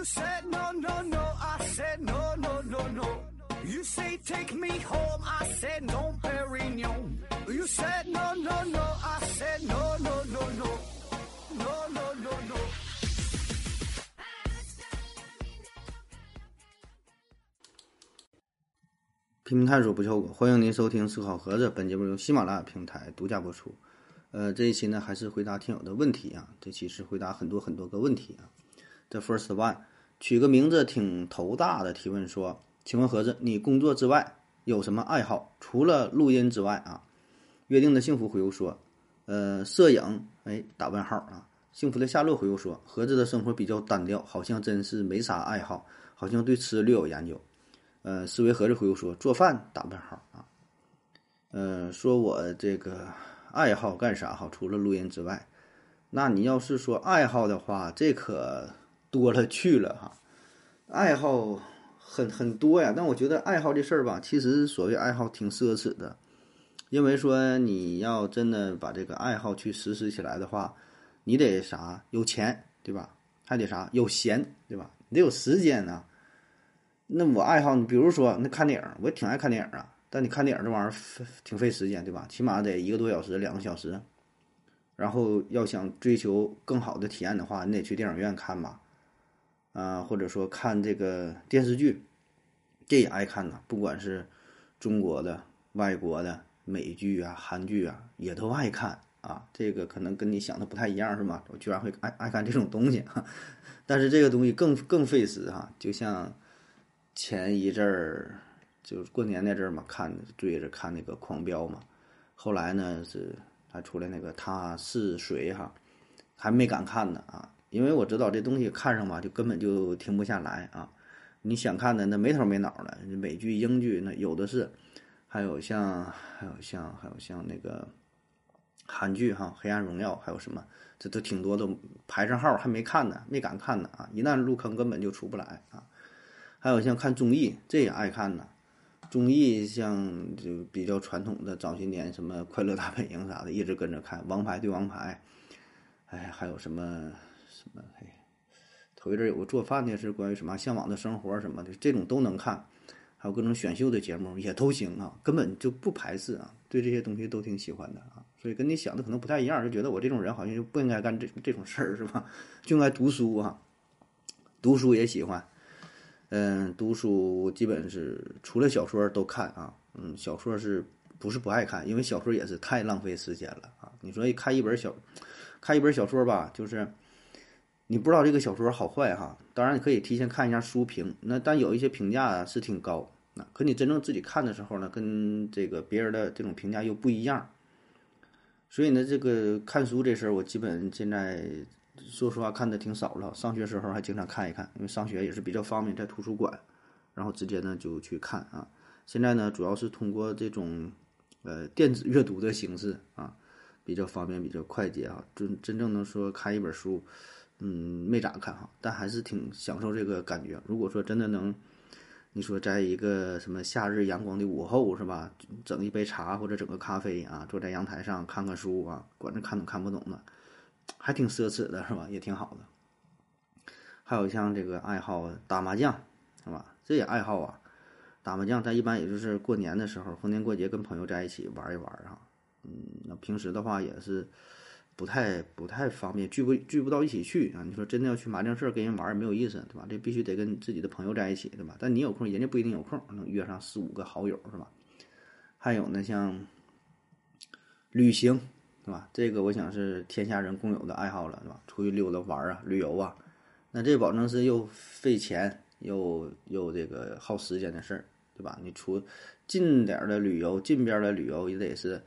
You said no, no, no, I said no, no, no, no. You say take me home, I said no, Perignon. You said no, no, no, I said no, no, no, no. No, no, no, no. 拼命探索不效果，欢迎您收听思考盒子。本节目由喜马拉雅平台独家播出。呃，这一期呢还是回答听友的问题啊，这期是回答很多很多个问题啊。The first one，取个名字挺头大的提问说，请问盒子，你工作之外有什么爱好？除了录音之外啊？约定的幸福回复说，呃，摄影。哎，打问号啊。幸福的夏洛回复说，盒子的生活比较单调，好像真是没啥爱好，好像对吃略有研究。呃，思维盒子回复说，做饭打问号啊。呃，说我这个爱好干啥好？除了录音之外，那你要是说爱好的话，这可多了去了哈。爱好很很多呀，但我觉得爱好这事儿吧，其实所谓爱好挺奢侈的，因为说你要真的把这个爱好去实施起来的话，你得啥有钱对吧？还得啥有闲对吧？你得有时间呢。那我爱好，你比如说那看电影，我也挺爱看电影啊。但你看电影这玩意儿挺费时间对吧？起码得一个多小时、两个小时。然后要想追求更好的体验的话，你得去电影院看吧。啊，或者说看这个电视剧，这也爱看呐。不管是中国的、外国的、美剧啊、韩剧啊，也都爱看啊。这个可能跟你想的不太一样是吗？我居然会爱爱看这种东西哈，但是这个东西更更费时哈，就像。前一阵儿就是过年那阵儿嘛，看追着看那个《狂飙》嘛，后来呢是还出来那个他是谁哈，还没敢看呢啊，因为我知道这东西看上吧就根本就停不下来啊，你想看的那没头没脑的美剧、英剧那有的是，还有像还有像还有像那个韩剧哈，《黑暗荣耀》还有什么，这都挺多都排上号还没看呢，没敢看呢啊，一旦入坑根本就出不来啊。还有像看综艺，这也爱看呢。综艺像就比较传统的早些年什么《快乐大本营》啥的，一直跟着看《王牌对王牌》。哎，还有什么什么？嘿，头一阵有个做饭的，是关于什么向往的生活什么的，这种都能看。还有各种选秀的节目也都行啊，根本就不排斥啊，对这些东西都挺喜欢的啊。所以跟你想的可能不太一样，就觉得我这种人好像就不应该干这这种事儿是吧？就应该读书啊，读书也喜欢。嗯，读书基本是除了小说都看啊。嗯，小说是不是不爱看？因为小说也是太浪费时间了啊。你说看一本小，看一本小说吧，就是你不知道这个小说好坏哈。当然你可以提前看一下书评，那但有一些评价是挺高，那可你真正自己看的时候呢，跟这个别人的这种评价又不一样。所以呢，这个看书这事儿，我基本现在。说实话，看的挺少了。上学时候还经常看一看，因为上学也是比较方便，在图书馆，然后直接呢就去看啊。现在呢，主要是通过这种呃电子阅读的形式啊，比较方便，比较快捷啊。真真正能说看一本书，嗯，没咋看哈，但还是挺享受这个感觉。如果说真的能，你说在一个什么夏日阳光的午后是吧，整一杯茶或者整个咖啡啊，坐在阳台上看看书啊，管着看懂看不懂的。还挺奢侈的，是吧？也挺好的。还有像这个爱好打麻将，是吧？这也爱好啊。打麻将，咱一般也就是过年的时候，逢年过节跟朋友在一起玩一玩哈。嗯，那平时的话也是不太不太方便，聚不聚不到一起去啊。你说真的要去麻将社跟人玩也没有意思，对吧？这必须得跟自己的朋友在一起，对吧？但你有空，人家不一定有空，能约上四五个好友，是吧？还有呢，像旅行。是吧？这个我想是天下人共有的爱好了，是吧？出去溜达玩啊，旅游啊，那这保证是又费钱又又这个耗时间的事儿，对吧？你出近点儿的旅游，近边的旅游也得是，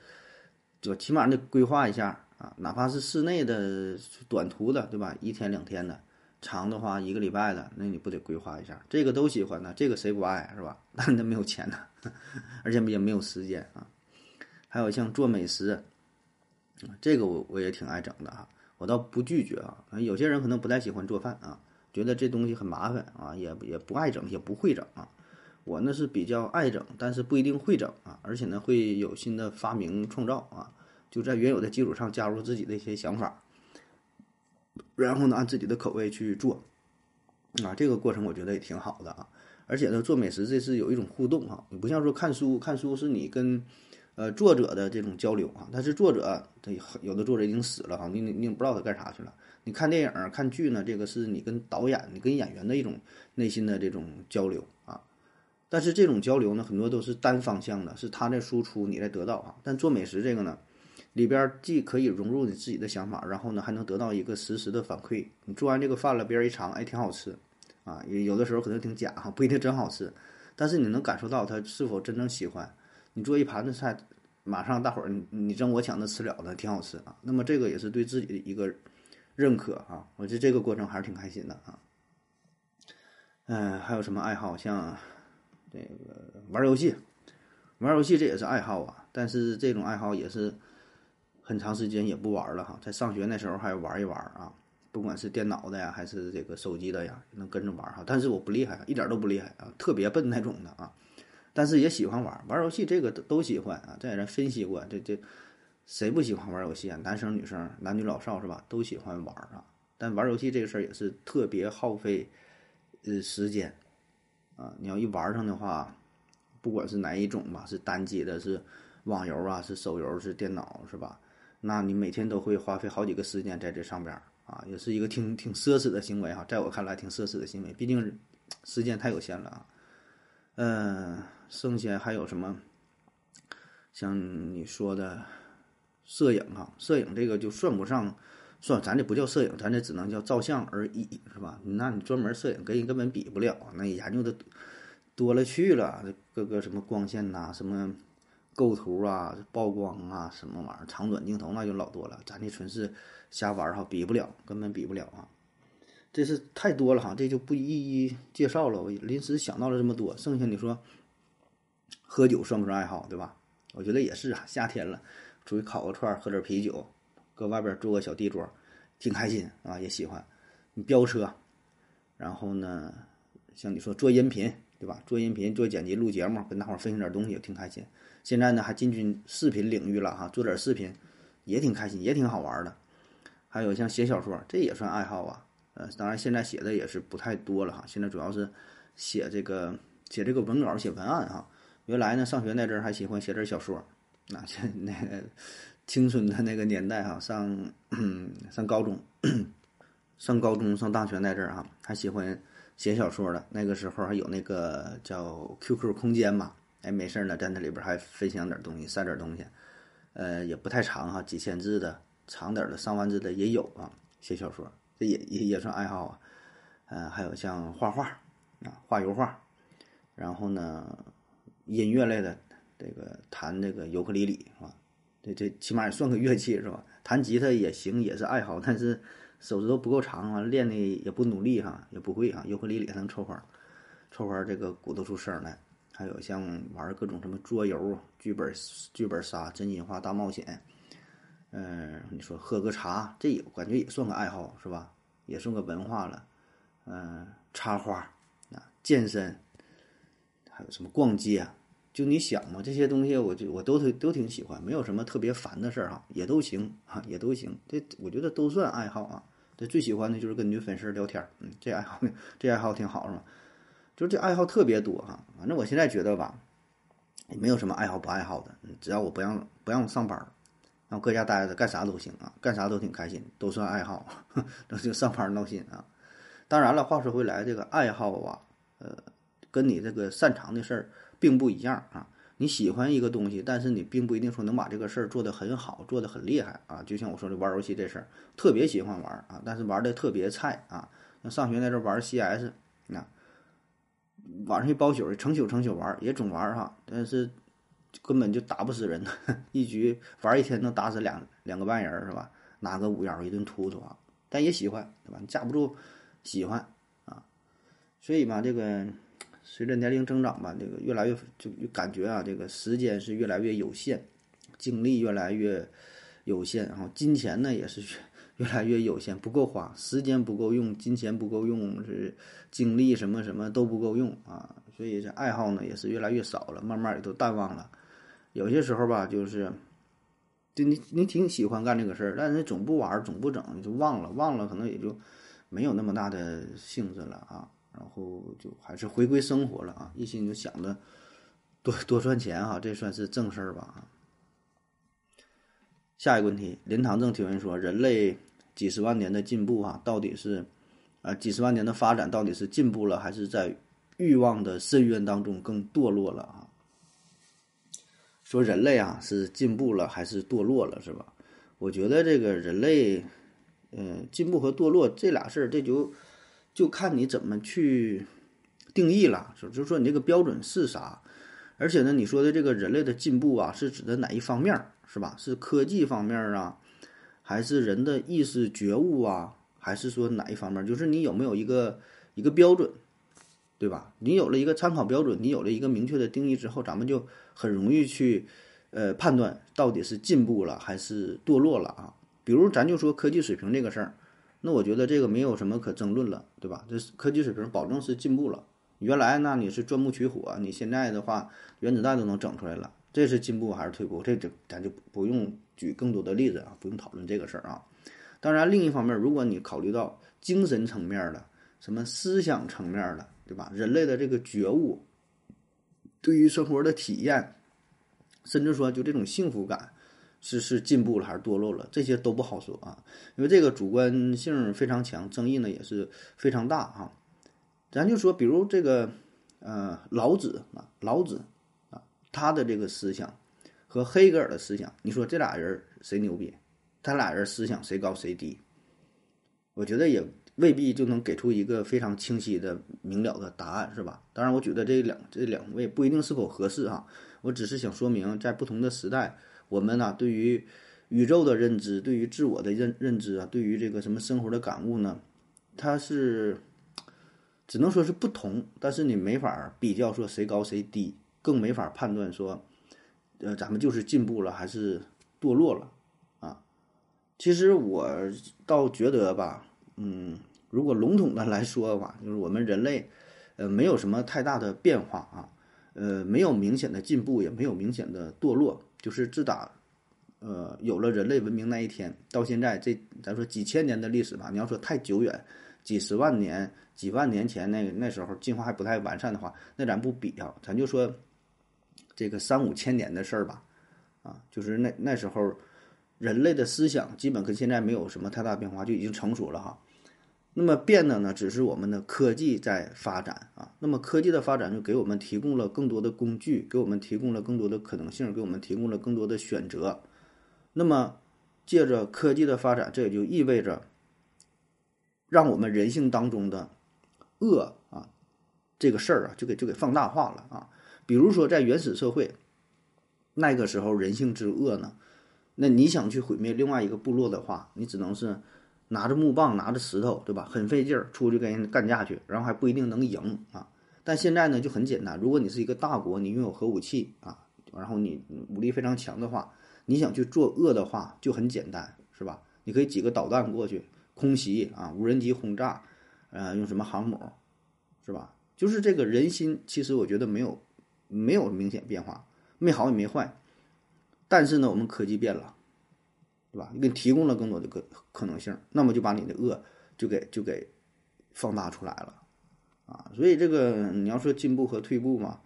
就起码得规划一下啊。哪怕是室内的短途的，对吧？一天两天的，长的话一个礼拜的，那你不得规划一下？这个都喜欢呢，这个谁不爱是吧？那那没有钱呢，而且也没有时间啊。还有像做美食。这个我我也挺爱整的哈，我倒不拒绝啊。有些人可能不太喜欢做饭啊，觉得这东西很麻烦啊，也也不爱整，也不会整啊。我呢是比较爱整，但是不一定会整啊，而且呢会有新的发明创造啊，就在原有的基础上加入自己的一些想法，然后呢按自己的口味去做。啊，这个过程我觉得也挺好的啊。而且呢，做美食这是有一种互动哈，你不像说看书，看书是你跟呃作者的这种交流啊。但是作者这有的作者已经死了哈，你你你不知道他干啥去了。你看电影看剧呢，这个是你跟导演、你跟演员的一种内心的这种交流啊。但是这种交流呢，很多都是单方向的，是他在输出，你在得到啊。但做美食这个呢，里边既可以融入你自己的想法，然后呢还能得到一个实时的反馈。你做完这个饭了，别人一尝，哎，挺好吃。啊，也有的时候可能挺假哈，不一定真好吃，但是你能感受到他是否真正喜欢。你做一盘子菜，马上大伙儿你争我抢的吃了的，挺好吃啊。那么这个也是对自己的一个认可啊，我觉得这个过程还是挺开心的啊。嗯，还有什么爱好？像这个玩游戏，玩游戏这也是爱好啊，但是这种爱好也是很长时间也不玩了哈。在上学那时候还玩一玩啊。不管是电脑的呀，还是这个手机的呀，能跟着玩哈。但是我不厉害，一点都不厉害啊，特别笨那种的啊。但是也喜欢玩，玩游戏这个都都喜欢啊。这人分析过，这这谁不喜欢玩游戏啊？男生女生、男女老少是吧？都喜欢玩啊。但玩游戏这个事儿也是特别耗费呃时间啊。你要一玩上的话，不管是哪一种吧，是单机的，是网游啊，是手游，是电脑是吧？那你每天都会花费好几个时间在这上边。啊，也是一个挺挺奢侈的行为哈，在我看来挺奢侈的行为，毕竟时间太有限了啊。嗯，剩下还有什么？像你说的摄影哈，摄影这个就算不上，算咱这不叫摄影，咱这只能叫照相而已，是吧？那你专门摄影跟人根本比不了，那研究的多了去了，各个什么光线呐，什么构图啊，曝光啊，什么玩意儿，长短镜头那就老多了，咱这纯是。瞎玩哈，比不了，根本比不了啊！这是太多了哈，这就不一一介绍了。我临时想到了这么多，剩下你说喝酒算不算爱好，对吧？我觉得也是啊，夏天了，出去烤个串，喝点啤酒，搁外边做个小地桌，挺开心啊，也喜欢。你飙车，然后呢，像你说做音频，对吧？做音频、做剪辑、录节目，跟大伙儿分享点东西，挺开心。现在呢，还进军视频领域了哈，做点视频也挺开心，也挺好玩的。还有像写小说，这也算爱好啊。呃，当然现在写的也是不太多了哈。现在主要是写这个写这个文稿、写文案哈。原来呢，上学那阵儿还喜欢写点小说，那 那个青春的那个年代哈，上 上高中、上高中、上大学那阵儿哈，还喜欢写小说的。那个时候还有那个叫 QQ 空间嘛，哎，没事儿呢，在那里边还分享点东西，晒点东西，呃，也不太长哈，几千字的。长点的上万字的也有啊，写小说这也也也算爱好啊，嗯，还有像画画啊，画油画，然后呢，音乐类的这个弹这个尤克里里啊，这这起码也算个乐器是吧？弹吉他也行，也是爱好，但是手指头不够长啊，练的也不努力哈，也不会啊，尤克里里还能凑合，凑合这个鼓捣出声来。还有像玩各种什么桌游、剧本、剧本杀、真心话大冒险。嗯，你说喝个茶，这也感觉也算个爱好是吧？也算个文化了。嗯，插花啊，健身，还有什么逛街，就你想嘛，这些东西我就我都都挺喜欢，没有什么特别烦的事儿哈，也都行哈，也都行。这我觉得都算爱好啊。这最喜欢的就是跟女粉丝聊天，嗯，这爱好 这爱好挺好是吧？就是这爱好特别多哈。反正我现在觉得吧，也没有什么爱好不爱好的，只要我不让不让我上班。然后搁家待着干啥都行啊，干啥都挺开心，都算爱好，那就上班闹心啊。当然了，话说回来，这个爱好啊，呃，跟你这个擅长的事儿并不一样啊。你喜欢一个东西，但是你并不一定说能把这个事儿做得很好，做得很厉害啊。就像我说的玩游戏这事儿，特别喜欢玩啊，但是玩的特别菜啊。那上学那阵玩 CS，那晚上一包宿，成宿成宿玩，也总玩哈，但是。根本就打不死人，一局玩一天能打死两两个半人是吧？拿个五幺一顿突突啊！但也喜欢，对吧？架不住喜欢啊！所以嘛，这个随着年龄增长吧，这个越来越就感觉啊，这个时间是越来越有限，精力越来越有限，然后金钱呢也是越来越有限，不够花，时间不够用，金钱不够用，是精力什么什么都不够用啊！所以这爱好呢也是越来越少了，慢慢也都淡忘了。有些时候吧，就是，就你你挺喜欢干这个事儿，但是总不玩，总不整，就忘了，忘了，可能也就没有那么大的兴致了啊，然后就还是回归生活了啊，一心就想着多多赚钱哈，这算是正事儿吧啊。下一个问题，林堂正提问说：人类几十万年的进步啊，到底是啊几十万年的发展到底是进步了，还是在欲望的深渊当中更堕落了啊？说人类啊是进步了还是堕落了，是吧？我觉得这个人类，嗯，进步和堕落这俩事儿，这就就看你怎么去定义了，就就说你这个标准是啥。而且呢，你说的这个人类的进步啊，是指的哪一方面儿，是吧？是科技方面啊，还是人的意识觉悟啊，还是说哪一方面？就是你有没有一个一个标准？对吧？你有了一个参考标准，你有了一个明确的定义之后，咱们就很容易去，呃，判断到底是进步了还是堕落了啊。比如咱就说科技水平这个事儿，那我觉得这个没有什么可争论了，对吧？这科技水平保证是进步了。原来那你是钻木取火，你现在的话原子弹都能整出来了，这是进步还是退步？这这咱就不用举更多的例子啊，不用讨论这个事儿啊。当然，另一方面，如果你考虑到精神层面的、什么思想层面的。对吧？人类的这个觉悟，对于生活的体验，甚至说就这种幸福感，是是进步了还是堕落了？这些都不好说啊，因为这个主观性非常强，争议呢也是非常大啊。咱就说，比如这个呃老子啊，老子啊，他的这个思想和黑格尔的思想，你说这俩人谁牛逼？他俩人思想谁高谁低？我觉得也。未必就能给出一个非常清晰的、明了的答案，是吧？当然，我觉得这两这两位不一定是否合适哈。我只是想说明，在不同的时代，我们呢对于宇宙的认知、对于自我的认认知啊、对于这个什么生活的感悟呢，它是只能说是不同，但是你没法比较说谁高谁低，更没法判断说，呃，咱们就是进步了还是堕落了啊。其实我倒觉得吧。嗯，如果笼统的来说的话，就是我们人类，呃，没有什么太大的变化啊，呃，没有明显的进步，也没有明显的堕落，就是自打，呃，有了人类文明那一天到现在，这咱说几千年的历史吧，你要说太久远，几十万年、几万年前那那时候进化还不太完善的话，那咱不比啊，咱就说这个三五千年的事儿吧，啊，就是那那时候。人类的思想基本跟现在没有什么太大变化，就已经成熟了哈。那么变的呢，只是我们的科技在发展啊。那么科技的发展就给我们提供了更多的工具，给我们提供了更多的可能性，给我们提供了更多的选择。那么借着科技的发展，这也就意味着让我们人性当中的恶啊这个事儿啊，就给就给放大化了啊。比如说在原始社会，那个时候人性之恶呢？那你想去毁灭另外一个部落的话，你只能是拿着木棒、拿着石头，对吧？很费劲儿出去跟人干架去，然后还不一定能赢啊。但现在呢就很简单，如果你是一个大国，你拥有核武器啊，然后你武力非常强的话，你想去作恶的话就很简单，是吧？你可以几个导弹过去空袭啊，无人机轰炸，呃，用什么航母，是吧？就是这个人心，其实我觉得没有没有明显变化，没好也没坏。但是呢，我们科技变了，对吧？你给提供了更多的可可能性，那么就把你的恶就给就给放大出来了，啊！所以这个你要说进步和退步嘛，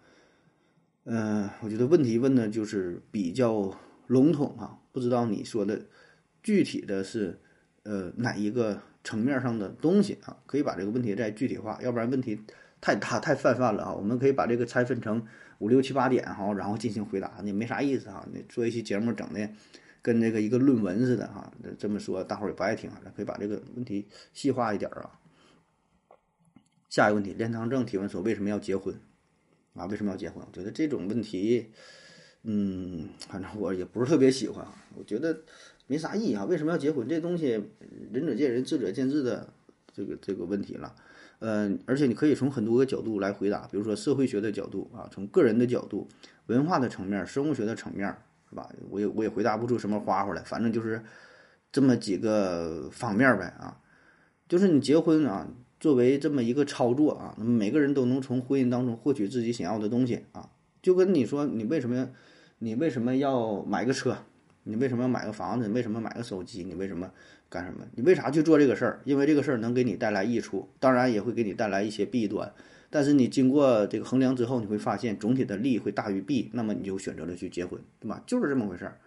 嗯，我觉得问题问的就是比较笼统啊，不知道你说的具体的是呃哪一个层面上的东西啊？可以把这个问题再具体化，要不然问题太大太泛泛了啊！我们可以把这个拆分成。五六七八点哈，然后进行回答，那没啥意思哈。你做一期节目整的跟那个一个论文似的哈，这么说大伙儿也不爱听咱可以把这个问题细化一点啊。下一个问题，连堂正提问说为什么要结婚啊？为什么要结婚？我觉得这种问题，嗯，反正我也不是特别喜欢。我觉得没啥意义啊。为什么要结婚？这东西仁者见仁，智者见智的这个这个问题了。嗯，而且你可以从很多个角度来回答，比如说社会学的角度啊，从个人的角度、文化的层面、生物学的层面，是吧？我也我也回答不出什么花花来，反正就是这么几个方面呗啊。就是你结婚啊，作为这么一个操作啊，那么每个人都能从婚姻当中获取自己想要的东西啊。就跟你说，你为什么你为什么要买个车？你为什么要买个房子？你为什么买个手机？你为什么干什么？你为啥去做这个事儿？因为这个事儿能给你带来益处，当然也会给你带来一些弊端。但是你经过这个衡量之后，你会发现总体的利会大于弊，那么你就选择了去结婚，对吧？就是这么回事儿。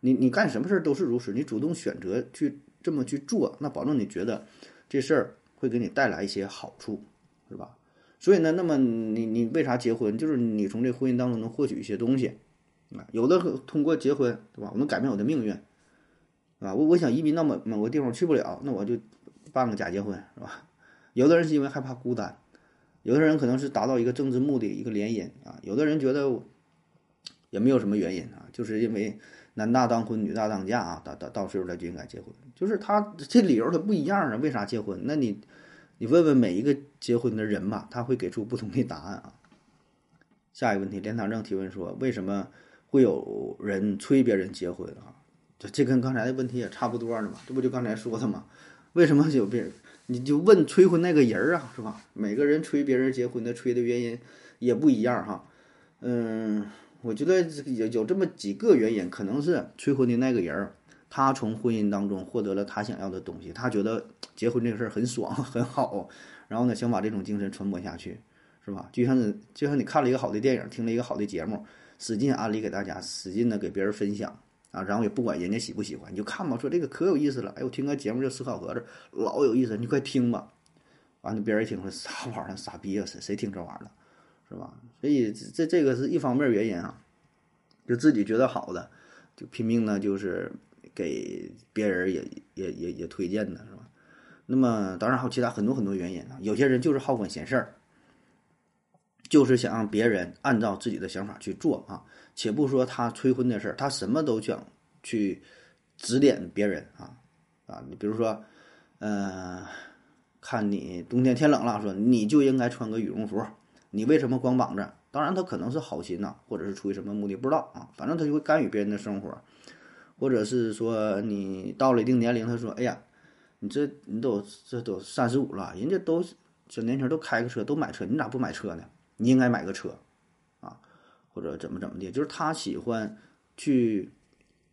你你干什么事儿都是如此，你主动选择去这么去做，那保证你觉得这事儿会给你带来一些好处，是吧？所以呢，那么你你为啥结婚？就是你从这婚姻当中能获取一些东西啊。有的通过结婚，对吧？我能改变我的命运，啊，我我想移民到某某个地方去不了，那我就办个假结婚，是吧？有的人是因为害怕孤单。有的人可能是达到一个政治目的，一个联姻啊。有的人觉得也没有什么原因啊，就是因为男大当婚，女大当嫁啊，到到到岁数了就应该结婚。就是他这理由他不一样啊，为啥结婚？那你你问问每一个结婚的人吧，他会给出不同的答案啊。下一个问题，连堂正提问说，为什么会有人催别人结婚啊？这这跟刚才的问题也差不多的嘛，这不就刚才说的吗？为什么有别人？你就问催婚那个人儿啊，是吧？每个人催别人结婚的催的原因也不一样哈。嗯，我觉得有有这么几个原因，可能是催婚的那个人儿，他从婚姻当中获得了他想要的东西，他觉得结婚这个事儿很爽 很好，然后呢，想把这种精神传播下去，是吧？就像是就像你看了一个好的电影，听了一个好的节目，使劲安利给大家，使劲的给别人分享。啊，然后也不管人家喜不喜欢，你就看吧。说这个可有意思了，哎，我听个节目叫《思考盒子》，老有意思，你快听吧。完了，别人一听说啥玩意儿，傻逼啊，谁谁听这玩意儿了，是吧？所以这这个是一方面原因啊，就自己觉得好的，就拼命呢，就是给别人也也也也推荐的是吧？那么当然还有其他很多很多原因啊。有些人就是好管闲事儿，就是想让别人按照自己的想法去做啊。且不说他催婚的事儿，他什么都想去指点别人啊啊！你比如说，呃，看你冬天天冷了，说你就应该穿个羽绒服，你为什么光膀子？当然他可能是好心呐，或者是出于什么目的不知道啊，反正他就会干预别人的生活，或者是说你到了一定年龄，他说：“哎呀，你这你都这都三十五了，人家都小年轻都开个车都买车，你咋不买车呢？你应该买个车。”啊或者怎么怎么的，就是他喜欢去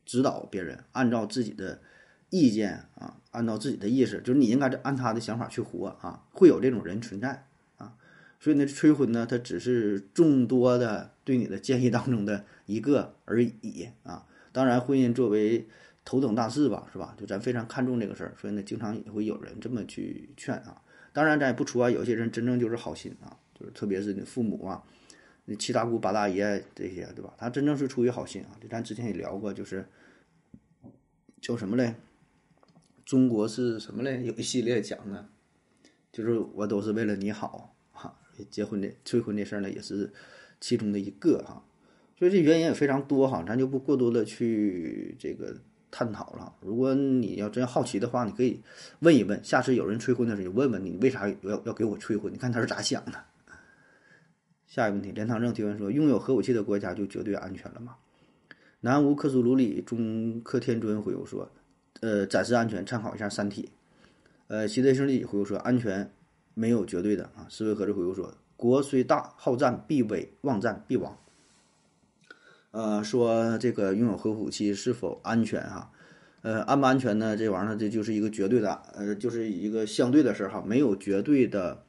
指导别人，按照自己的意见啊，按照自己的意思，就是你应该按他的想法去活啊，会有这种人存在啊。所以呢，催婚呢，它只是众多的对你的建议当中的一个而已啊。当然，婚姻作为头等大事吧，是吧？就咱非常看重这个事儿，所以呢，经常也会有人这么去劝啊。当然，咱也不除外，有些人真正就是好心啊，特别是你父母啊。那七大姑八大爷这些，对吧？他真正是出于好心啊！咱之前也聊过，就是叫什么嘞？中国是什么嘞？有一系列讲的，就是我都是为了你好哈。结婚的催婚这事儿呢，也是其中的一个哈。所以这原因也非常多哈，咱就不过多的去这个探讨了。如果你要真好奇的话，你可以问一问，下次有人催婚的时候，你问问你为啥要要给我催婚？你看他是咋想的？下一个问题，连堂正提问说：“拥有核武器的国家就绝对安全了吗？”南无克苏鲁里中克天尊回复说：“呃，暂时安全，参考一下《三体》。”呃，西德胜利回复说：“安全没有绝对的啊。”思维盒子回复说：“国虽大，好战必危，忘战必亡。”呃，说这个拥有核武器是否安全？哈，呃，安不安全呢？这玩意儿这就是一个绝对的，呃，就是一个相对的事儿哈，没有绝对的。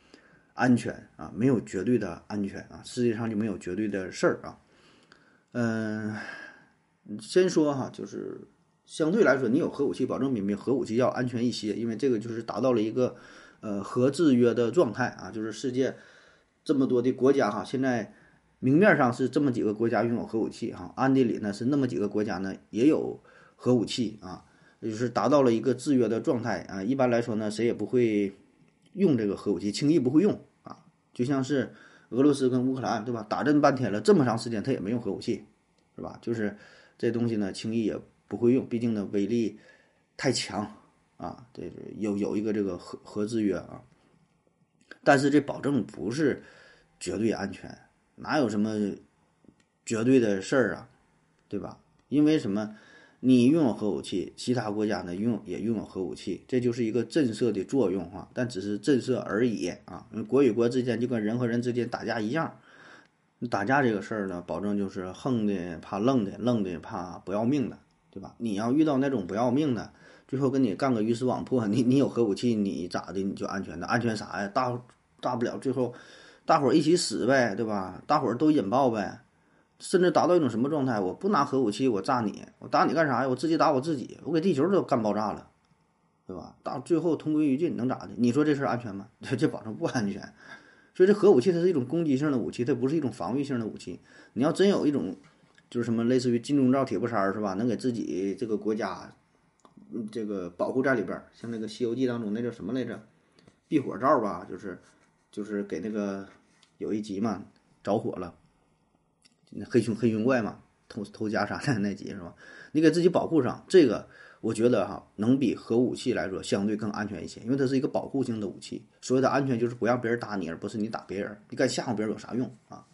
安全啊，没有绝对的安全啊，世界上就没有绝对的事儿啊。嗯，先说哈，就是相对来说，你有核武器，保证比没核武器要安全一些，因为这个就是达到了一个呃核制约的状态啊。就是世界这么多的国家哈，现在明面上是这么几个国家拥有核武器哈，暗地里呢是那么几个国家呢也有核武器啊，就是达到了一个制约的状态啊。一般来说呢，谁也不会。用这个核武器轻易不会用啊，就像是俄罗斯跟乌克兰，对吧？打这么半天了，这么长时间他也没用核武器，是吧？就是这东西呢，轻易也不会用，毕竟呢威力太强啊，这有有一个这个核核制约啊。但是这保证不是绝对安全，哪有什么绝对的事儿啊，对吧？因为什么？你拥有核武器，其他国家呢拥也拥有核武器，这就是一个震慑的作用哈，但只是震慑而已啊。国与国之间就跟人和人之间打架一样，打架这个事儿呢，保证就是横的怕愣的，愣的怕不要命的，对吧？你要遇到那种不要命的，最后跟你干个鱼死网破，你你有核武器，你咋的？你就安全的？安全啥呀？大大不了最后大伙儿一起死呗，对吧？大伙儿都引爆呗，甚至达到一种什么状态？我不拿核武器，我炸你，我打你干啥呀？我自己打我自己，我给地球都干爆炸了，对吧？到最后同归于尽，能咋的？你说这事儿安全吗？这这保证不安全。所以这核武器它是一种攻击性的武器，它不是一种防御性的武器。你要真有一种，就是什么类似于金钟罩铁布衫儿是吧？能给自己这个国家，这个保护在里边儿。像那个《西游记》当中那叫什么来着？避火罩吧，就是就是给那个有一集嘛，着火了，黑熊黑熊怪嘛，偷偷家啥的那集是吧？你给自己保护上这个。我觉得哈，能比核武器来说相对更安全一些，因为它是一个保护性的武器。所谓的安全就是不让别人打你，而不是你打别人。你敢吓唬别人有啥用啊？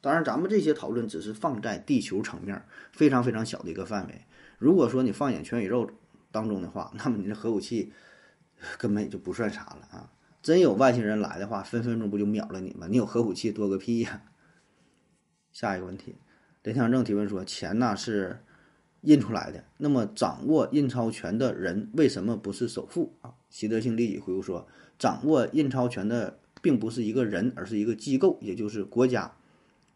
当然，咱们这些讨论只是放在地球层面，非常非常小的一个范围。如果说你放眼全宇宙当中的话，那么你这核武器根本也就不算啥了啊！真有外星人来的话，分分钟不就秒了你吗？你有核武器多个屁呀！下一个问题，林强正提问说：钱呐是？印出来的，那么掌握印钞权的人为什么不是首富啊？习德性立即回复说，掌握印钞权的并不是一个人，而是一个机构，也就是国家。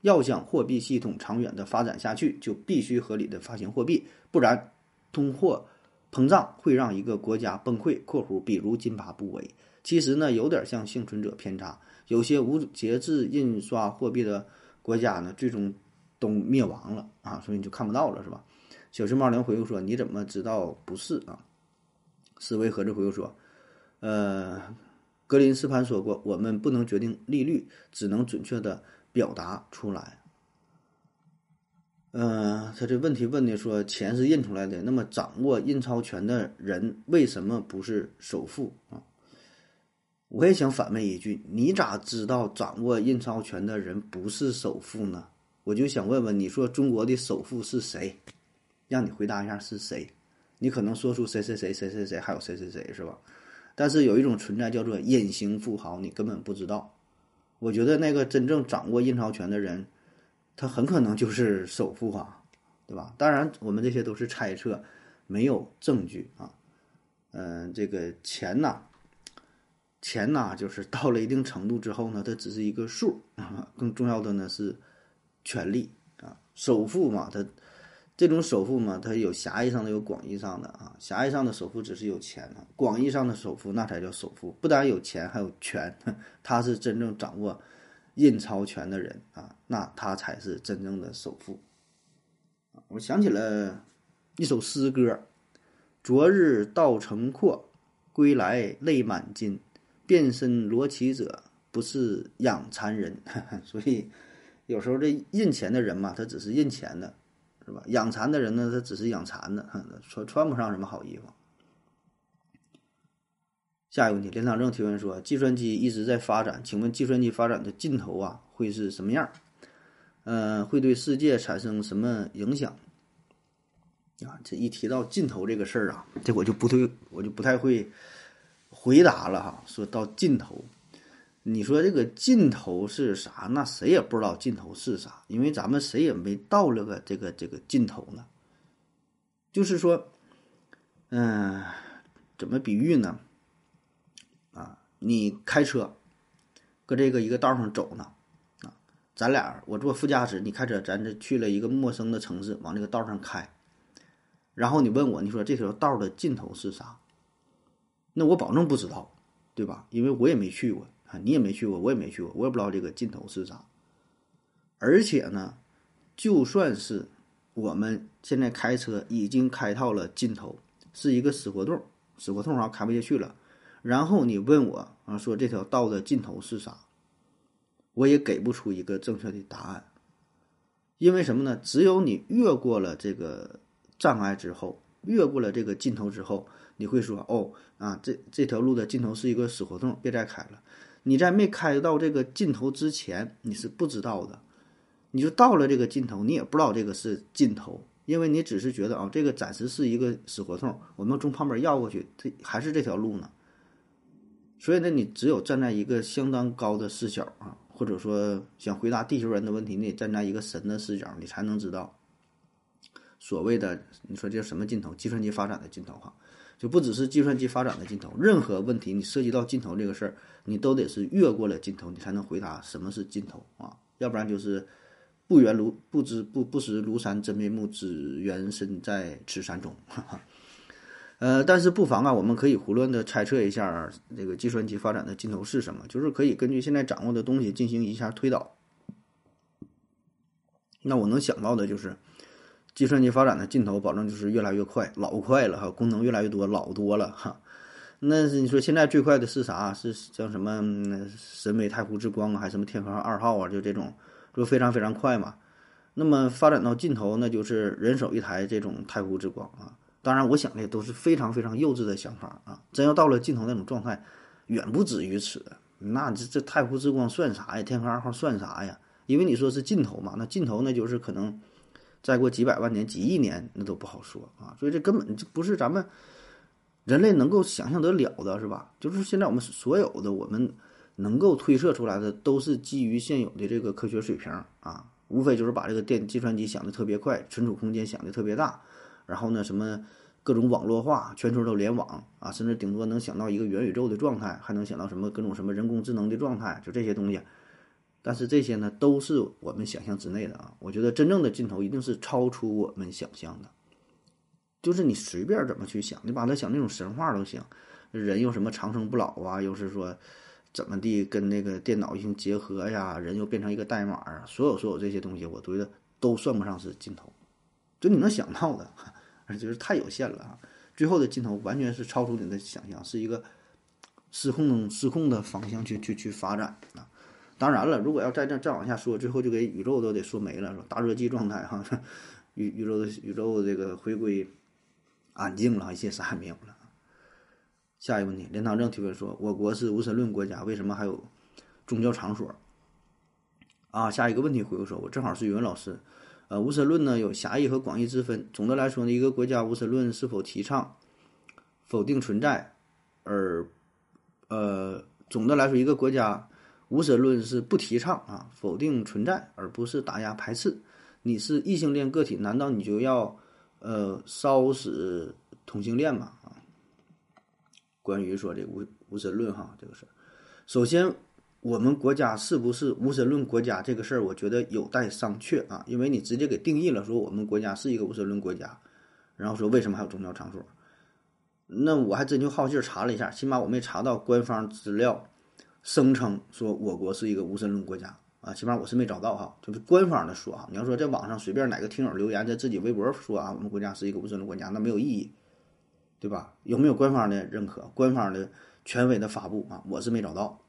要想货币系统长远的发展下去，就必须合理的发行货币，不然通货膨胀会让一个国家崩溃。（括弧比如津巴布韦）其实呢，有点像幸存者偏差，有些无节制印刷货币的国家呢，最终都灭亡了啊，所以你就看不到了，是吧？小熊猫零回复说：“你怎么知道不是啊？”思维盒子回复说：“呃，格林斯潘说过，我们不能决定利率，只能准确的表达出来。”嗯，他这问题问的说：“钱是印出来的，那么掌握印钞权的人为什么不是首富啊？”我也想反问一句：“你咋知道掌握印钞权的人不是首富呢？”我就想问问你说：“中国的首富是谁？”让你回答一下是谁？你可能说出谁谁谁谁谁谁，还有谁谁谁是吧？但是有一种存在叫做隐形富豪，你根本不知道。我觉得那个真正掌握印钞权的人，他很可能就是首富啊，对吧？当然，我们这些都是猜测，没有证据啊。嗯，这个钱呐，钱呐，就是到了一定程度之后呢，它只是一个数啊。更重要的呢是权力啊，首富嘛，他。这种首富嘛，它有狭义上的，有广义上的啊。狭义上的首富只是有钱啊，广义上的首富那才叫首富，不但有钱，还有权，他是真正掌握印钞权的人啊，那他才是真正的首富。我想起了一首诗歌：“昨日稻城阔，归来泪满襟。变身罗绮者，不是养蚕人。”所以有时候这印钱的人嘛，他只是印钱的。是吧？养蚕的人呢，他只是养蚕的，穿穿不上什么好衣服。下一个问题，连长正提问说：计算机一直在发展，请问计算机发展的尽头啊会是什么样？嗯，会对世界产生什么影响？啊，这一提到尽头这个事儿啊，这我就不对，我就不太会回答了哈。说到尽头。你说这个尽头是啥？那谁也不知道尽头是啥，因为咱们谁也没到了个这个这个尽头呢。就是说，嗯，怎么比喻呢？啊，你开车搁这个一个道上走呢，啊，咱俩我坐副驾驶，你开车，咱这去了一个陌生的城市，往这个道上开，然后你问我，你说这条道的尽头是啥？那我保证不知道，对吧？因为我也没去过。啊，你也没去过，我也没去过，我也不知道这个尽头是啥。而且呢，就算是我们现在开车已经开到了尽头，是一个死胡同，死胡同啊，开不下去了。然后你问我啊，说这条道的尽头是啥，我也给不出一个正确的答案。因为什么呢？只有你越过了这个障碍之后，越过了这个尽头之后，你会说哦啊，这这条路的尽头是一个死胡同，别再开了。你在没开到这个尽头之前，你是不知道的。你就到了这个尽头，你也不知道这个是尽头，因为你只是觉得啊，这个暂时是一个死胡同，我们从旁边绕过去，这还是这条路呢。所以呢，你只有站在一个相当高的视角啊，或者说想回答地球人的问题，你得站在一个神的视角，你才能知道。所谓的你说这什么尽头？计算机发展的尽头哈，就不只是计算机发展的尽头，任何问题你涉及到尽头这个事儿，你都得是越过了尽头，你才能回答什么是尽头啊，要不然就是不缘庐不知不不识庐山真面目，只缘身在此山中。哈哈。呃，但是不妨啊，我们可以胡乱的猜测一下这个计算机发展的尽头是什么，就是可以根据现在掌握的东西进行一下推导。那我能想到的就是，计算机发展的尽头，保证就是越来越快，老快了哈，功能越来越多，老多了哈。那是你说现在最快的是啥？是像什么神威太湖之光啊，还是什么天河二号啊？就这种，就非常非常快嘛。那么发展到尽头，那就是人手一台这种太湖之光啊。当然，我想的都是非常非常幼稚的想法啊！真要到了尽头那种状态，远不止于此。那这这太湖之光算啥呀？天河二号算啥呀？因为你说是尽头嘛，那尽头那就是可能再过几百万年、几亿年，那都不好说啊。所以这根本就不是咱们人类能够想象得了的，是吧？就是现在我们所有的我们能够推测出来的，都是基于现有的这个科学水平啊，无非就是把这个电计算机想的特别快，存储空间想的特别大。然后呢，什么各种网络化，全球都联网啊，甚至顶多能想到一个元宇宙的状态，还能想到什么各种什么人工智能的状态，就这些东西。但是这些呢，都是我们想象之内的啊。我觉得真正的尽头一定是超出我们想象的，就是你随便怎么去想，你把它想那种神话都行。人又什么长生不老啊，又是说怎么地跟那个电脑进行结合呀，人又变成一个代码啊，所有所有这些东西，我觉得都算不上是尽头。就你能想到的。就是太有限了啊！最后的尽头完全是超出你的想象，是一个失控失控的方向去去去发展啊！当然了，如果要再再再往下说，最后就给宇宙都得说没了，是吧？大热季状态哈，宇宇宙的宇宙这个回归安静了，一切啥也没有了。下一个问题，连堂正提问说：我国是无神论国家，为什么还有宗教场所？啊，下一个问题回复说：我正好是语文老师。呃，无神论呢有狭义和广义之分。总的来说呢，一个国家无神论是否提倡否定存在，而呃，总的来说，一个国家无神论是不提倡啊否定存在，而不是打压排斥。你是异性恋个体，难道你就要呃烧死同性恋吗？啊，关于说这无无神论哈这个事儿，首先。我们国家是不是无神论国家这个事儿，我觉得有待商榷啊。因为你直接给定义了，说我们国家是一个无神论国家，然后说为什么还有宗教场所？那我还真就好劲查了一下，起码我没查到官方资料声称说我国是一个无神论国家啊。起码我是没找到哈，就是官方的说啊。你要说在网上随便哪个听友留言，在自己微博说啊，我们国家是一个无神论国家，那没有意义，对吧？有没有官方的认可、官方的权威的发布啊？我是没找到。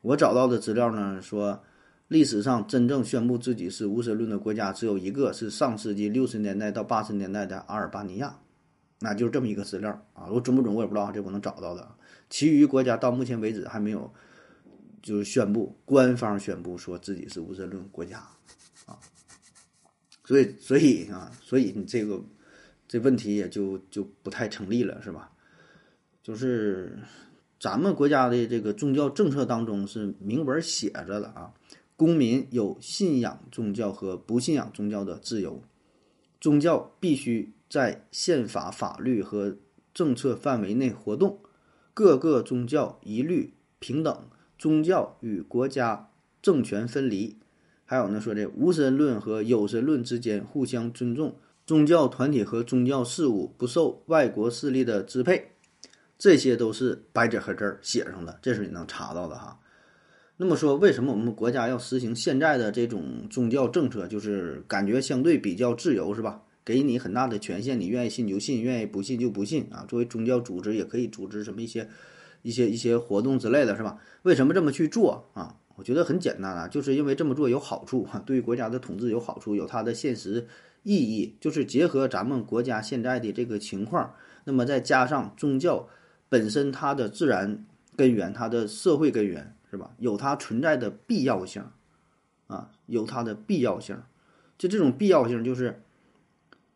我找到的资料呢说，历史上真正宣布自己是无神论的国家只有一个，是上世纪六十年代到八十年代的阿尔巴尼亚，那就是这么一个资料啊。我准不准我也不知道，这我能找到的。其余国家到目前为止还没有，就是宣布官方宣布说自己是无神论国家啊。所以，所以啊，所以你这个这问题也就就不太成立了，是吧？就是。咱们国家的这个宗教政策当中是明文写着的啊，公民有信仰宗教和不信仰宗教的自由，宗教必须在宪法法律和政策范围内活动，各个宗教一律平等，宗教与国家政权分离。还有呢，说这无神论和有神论之间互相尊重，宗教团体和宗教事务不受外国势力的支配。这些都是白纸黑字写上的，这是你能查到的哈。那么说，为什么我们国家要实行现在的这种宗教政策？就是感觉相对比较自由，是吧？给你很大的权限，你愿意信就信，愿意不信就不信啊。作为宗教组织，也可以组织什么一些、一些、一些活动之类的是吧？为什么这么去做啊？我觉得很简单啊，就是因为这么做有好处，对于国家的统治有好处，有它的现实意义。就是结合咱们国家现在的这个情况，那么再加上宗教。本身它的自然根源，它的社会根源是吧？有它存在的必要性，啊，有它的必要性。就这种必要性，就是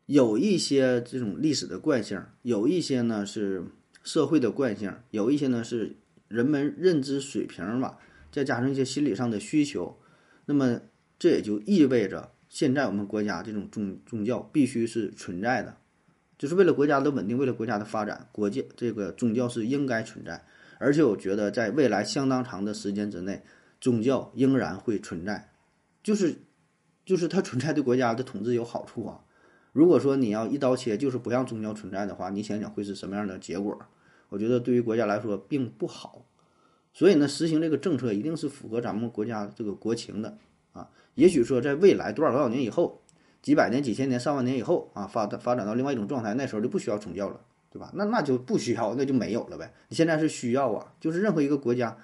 有一些这种历史的惯性，有一些呢是社会的惯性，有一些呢是人们认知水平吧，再加上一些心理上的需求。那么这也就意味着现在我们国家这种宗宗教必须是存在的，就是为了国家的稳定，为了国家的发展，国界这个宗教是应该存在。而且我觉得，在未来相当长的时间之内，宗教仍然会存在，就是，就是它存在对国家的统治有好处啊。如果说你要一刀切，就是不让宗教存在的话，你想想会是什么样的结果？我觉得对于国家来说并不好。所以呢，实行这个政策一定是符合咱们国家这个国情的啊。也许说在未来多少多少年以后，几百年、几千年、上万年以后啊，发发展到另外一种状态，那时候就不需要宗教了。对吧？那那就不需要，那就没有了呗。你现在是需要啊，就是任何一个国家，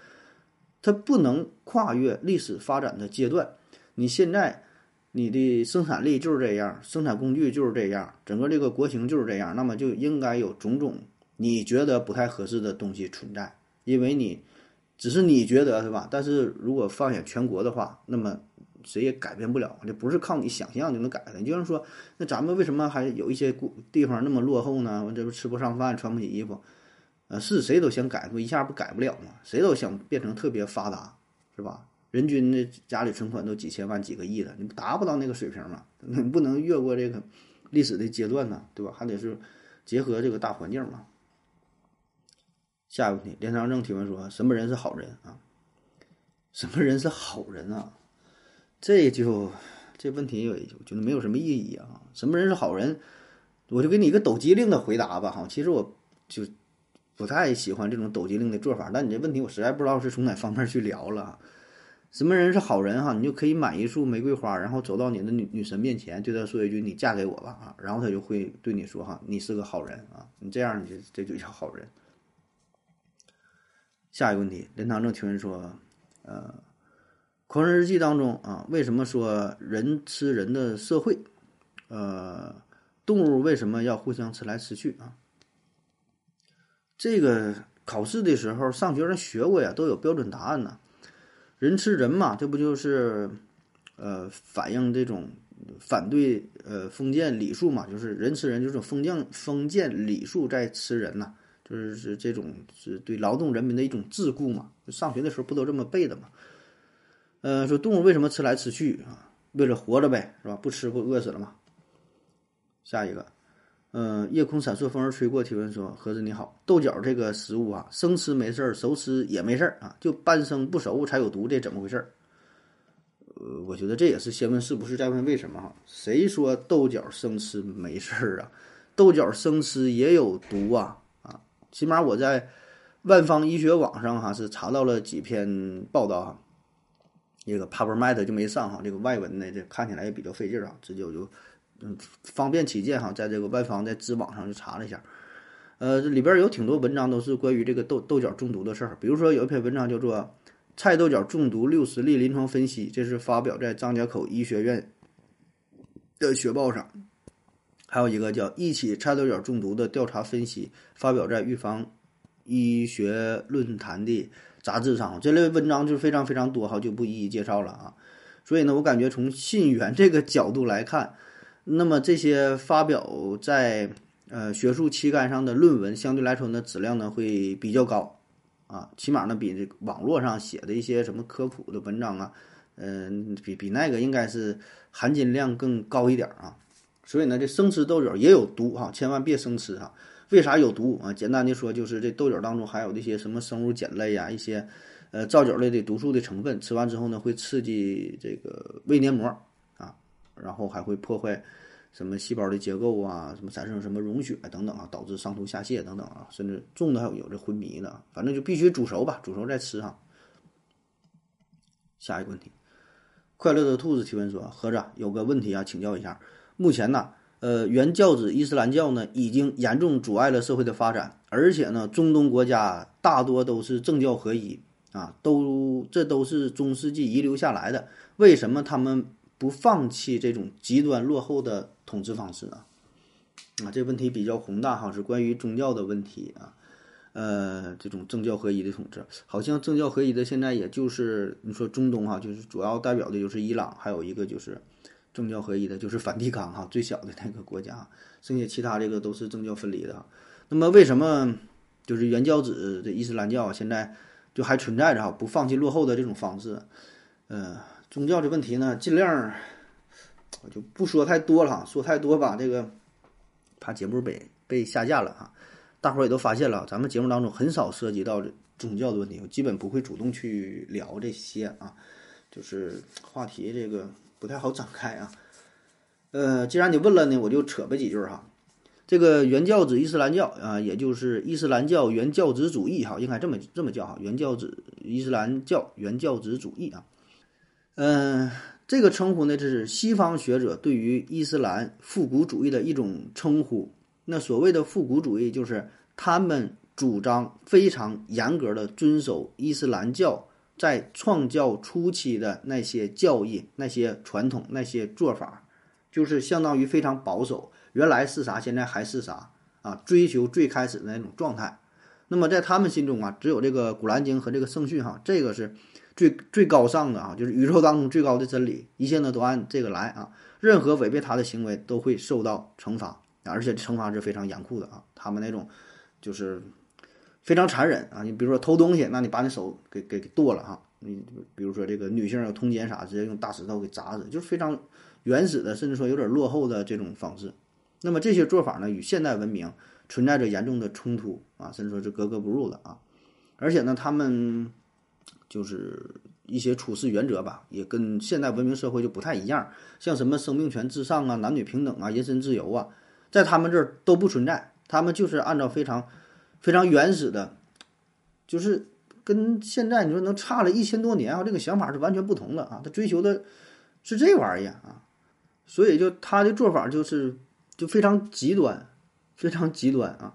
它不能跨越历史发展的阶段。你现在你的生产力就是这样，生产工具就是这样，整个这个国情就是这样，那么就应该有种种你觉得不太合适的东西存在，因为你只是你觉得是吧？但是如果放眼全国的话，那么。谁也改变不了，这不是靠你想象就能改的。你就像说，那咱们为什么还有一些地方那么落后呢？这不吃不上饭，穿不起衣服，呃，是谁都想改，不一下不改不了吗？谁都想变成特别发达，是吧？人均的家里存款都几千万、几个亿的，你达不到那个水平嘛？你不能越过这个历史的阶段呢，对吧？还得是结合这个大环境嘛。下一个问题，连长正提问说：什么人是好人啊？什么人是好人啊？这就这问题，我觉得没有什么意义啊。什么人是好人？我就给你一个抖机灵的回答吧。哈，其实我就不太喜欢这种抖机灵的做法。但你这问题，我实在不知道是从哪方面去聊了。什么人是好人？哈，你就可以买一束玫瑰花，然后走到你的女女神面前，对她说一句“你嫁给我吧”啊，然后她就会对你说：“哈，你是个好人啊。”你这样，你就这就叫好人。下一个问题，林堂正提问说：“呃。”《狂人日记》当中啊，为什么说人吃人的社会？呃，动物为什么要互相吃来吃去啊？这个考试的时候上学上学过呀，都有标准答案呢。人吃人嘛，这不就是呃反映这种反对呃封建礼数嘛？就是人吃人，就是封建封建礼数在吃人呐，就是是这种是对劳动人民的一种桎梏嘛。上学的时候不都这么背的嘛？呃，说动物为什么吃来吃去啊？为了活着呗，是吧？不吃不饿死了吗？下一个，嗯，夜空闪烁，风儿吹过。提问说：盒子你好，豆角这个食物啊，生吃没事儿，熟吃也没事儿啊，就半生不熟才有毒，这怎么回事儿？呃，我觉得这也是先问是不是，再问为什么哈？谁说豆角生吃没事儿啊？豆角生吃也有毒啊啊！起码我在万方医学网上哈是查到了几篇报道哈。这个 PubMed 就没上哈，这个外文呢，这看起来也比较费劲啊，直接我就嗯方便起见哈，在这个外方在知网上就查了一下，呃，这里边有挺多文章都是关于这个豆豆角中毒的事儿，比如说有一篇文章叫做《菜豆角中毒六十例临床分析》，这是发表在张家口医学院的学报上，还有一个叫《一起菜豆角中毒的调查分析》，发表在《预防医学论坛》的。杂志上这类文章就是非常非常多哈，就不一一介绍了啊。所以呢，我感觉从信源这个角度来看，那么这些发表在呃学术期刊上的论文，相对来说呢质量呢会比较高啊，起码呢比这网络上写的一些什么科普的文章啊，嗯，比比那个应该是含金量更高一点啊。所以呢，这生吃豆角也有毒哈，千万别生吃哈。为啥有毒啊？简单的说，就是这豆角当中含有这些什么生物碱类呀，一些呃皂角类的毒素的成分，吃完之后呢，会刺激这个胃黏膜，然后还会破坏什么细胞的结构啊，什么产生什么溶血等等啊，导致上吐下泻等等啊，甚至重的还有有这昏迷的，反正就必须煮熟吧，煮熟再吃哈。下一个问题，快乐的兔子提问说：“盒子有个问题啊，请教一下，目前呢？”呃，原教旨伊斯兰教呢，已经严重阻碍了社会的发展，而且呢，中东国家大多都是政教合一啊，都这都是中世纪遗留下来的，为什么他们不放弃这种极端落后的统治方式呢？啊，这问题比较宏大哈，是关于宗教的问题啊，呃，这种政教合一的统治，好像政教合一的现在也就是你说中东哈，就是主要代表的就是伊朗，还有一个就是。政教合一的就是梵蒂冈哈，最小的那个国家，剩下其他这个都是政教分离的。那么为什么就是原教旨的伊斯兰教现在就还存在着哈，不放弃落后的这种方式？呃，宗教的问题呢，尽量我就不说太多了，说太多吧，这个怕节目被被下架了啊。大伙儿也都发现了，咱们节目当中很少涉及到宗教的问题，我基本不会主动去聊这些啊，就是话题这个不太好展开啊。呃，既然你问了呢，我就扯呗几句哈。这个原教旨伊斯兰教啊，也就是伊斯兰教原教旨主义哈，应该这么这么叫哈，原教旨伊斯兰教原教旨主义啊。嗯，这个称呼呢，这是西方学者对于伊斯兰复古主义的一种称呼。那所谓的复古主义，就是他们主张非常严格的遵守伊斯兰教在创教初期的那些教义、那些传统、那些做法，就是相当于非常保守。原来是啥，现在还是啥啊？追求最开始的那种状态。那么在他们心中啊，只有这个《古兰经》和这个圣训哈，这个是最最高尚的啊，就是宇宙当中最高的真理，一切呢都按这个来啊。任何违背他的行为都会受到惩罚，而且惩罚是非常严酷的啊。他们那种就是非常残忍啊。你比如说偷东西，那你把你手给给给剁了哈。你比如说这个女性有通奸啥，直接用大石头给砸死，就是非常原始的，甚至说有点落后的这种方式。那么这些做法呢，与现代文明存在着严重的冲突啊，甚至说是格格不入的啊。而且呢，他们就是一些处事原则吧，也跟现代文明社会就不太一样。像什么生命权至上啊、男女平等啊、人身自由啊，在他们这儿都不存在。他们就是按照非常非常原始的，就是跟现在你说能差了一千多年啊，这个想法是完全不同的啊。他追求的是这玩意儿啊，所以就他的做法就是。就非常极端，非常极端啊！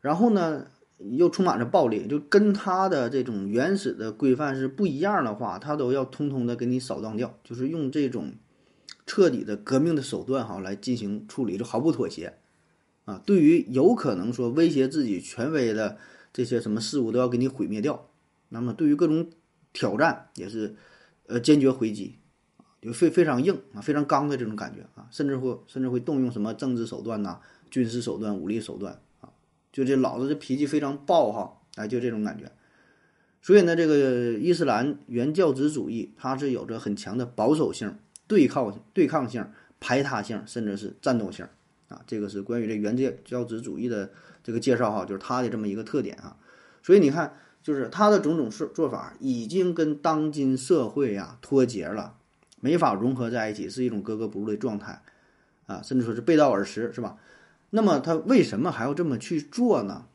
然后呢，又充满着暴力，就跟他的这种原始的规范是不一样的话，他都要通通的给你扫荡掉，就是用这种彻底的革命的手段哈来进行处理，就毫不妥协啊！对于有可能说威胁自己权威的这些什么事物，都要给你毁灭掉。那么对于各种挑战，也是呃坚决回击。就非非常硬啊，非常刚的这种感觉啊，甚至会甚至会动用什么政治手段呐、军事手段、武力手段，就这老子这脾气非常暴哈，哎，就这种感觉。所以呢，这个伊斯兰原教旨主义它是有着很强的保守性、对抗对抗性、排他性，甚至是战斗性啊。这个是关于这原教教旨主义的这个介绍哈，就是它的这么一个特点啊。所以你看，就是它的种种事做法已经跟当今社会呀脱节了。没法融合在一起，是一种格格不入的状态，啊，甚至说是背道而驰，是吧？那么他为什么还要这么去做呢？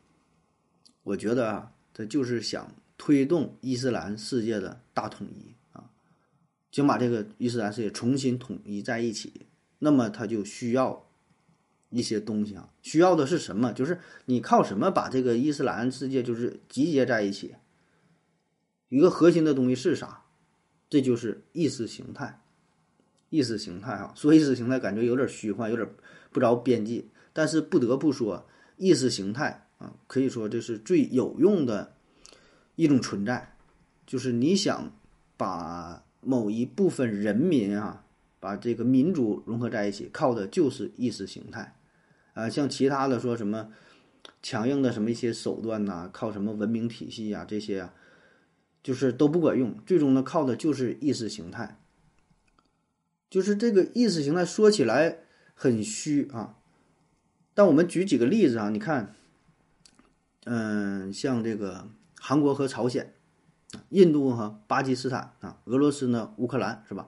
我觉得啊，他就是想推动伊斯兰世界的大统一啊，想把这个伊斯兰世界重新统一在一起。那么他就需要一些东西啊，需要的是什么？就是你靠什么把这个伊斯兰世界就是集结在一起？一个核心的东西是啥？这就是意识形态，意识形态啊，说意识形态感觉有点虚幻，有点不着边际。但是不得不说，意识形态啊，可以说这是最有用的一种存在。就是你想把某一部分人民啊，把这个民族融合在一起，靠的就是意识形态啊。像其他的说什么强硬的什么一些手段呐，靠什么文明体系呀这些啊。就是都不管用，最终呢靠的就是意识形态。就是这个意识形态说起来很虚啊，但我们举几个例子啊，你看，嗯，像这个韩国和朝鲜，印度和巴基斯坦啊，俄罗斯呢乌克兰是吧？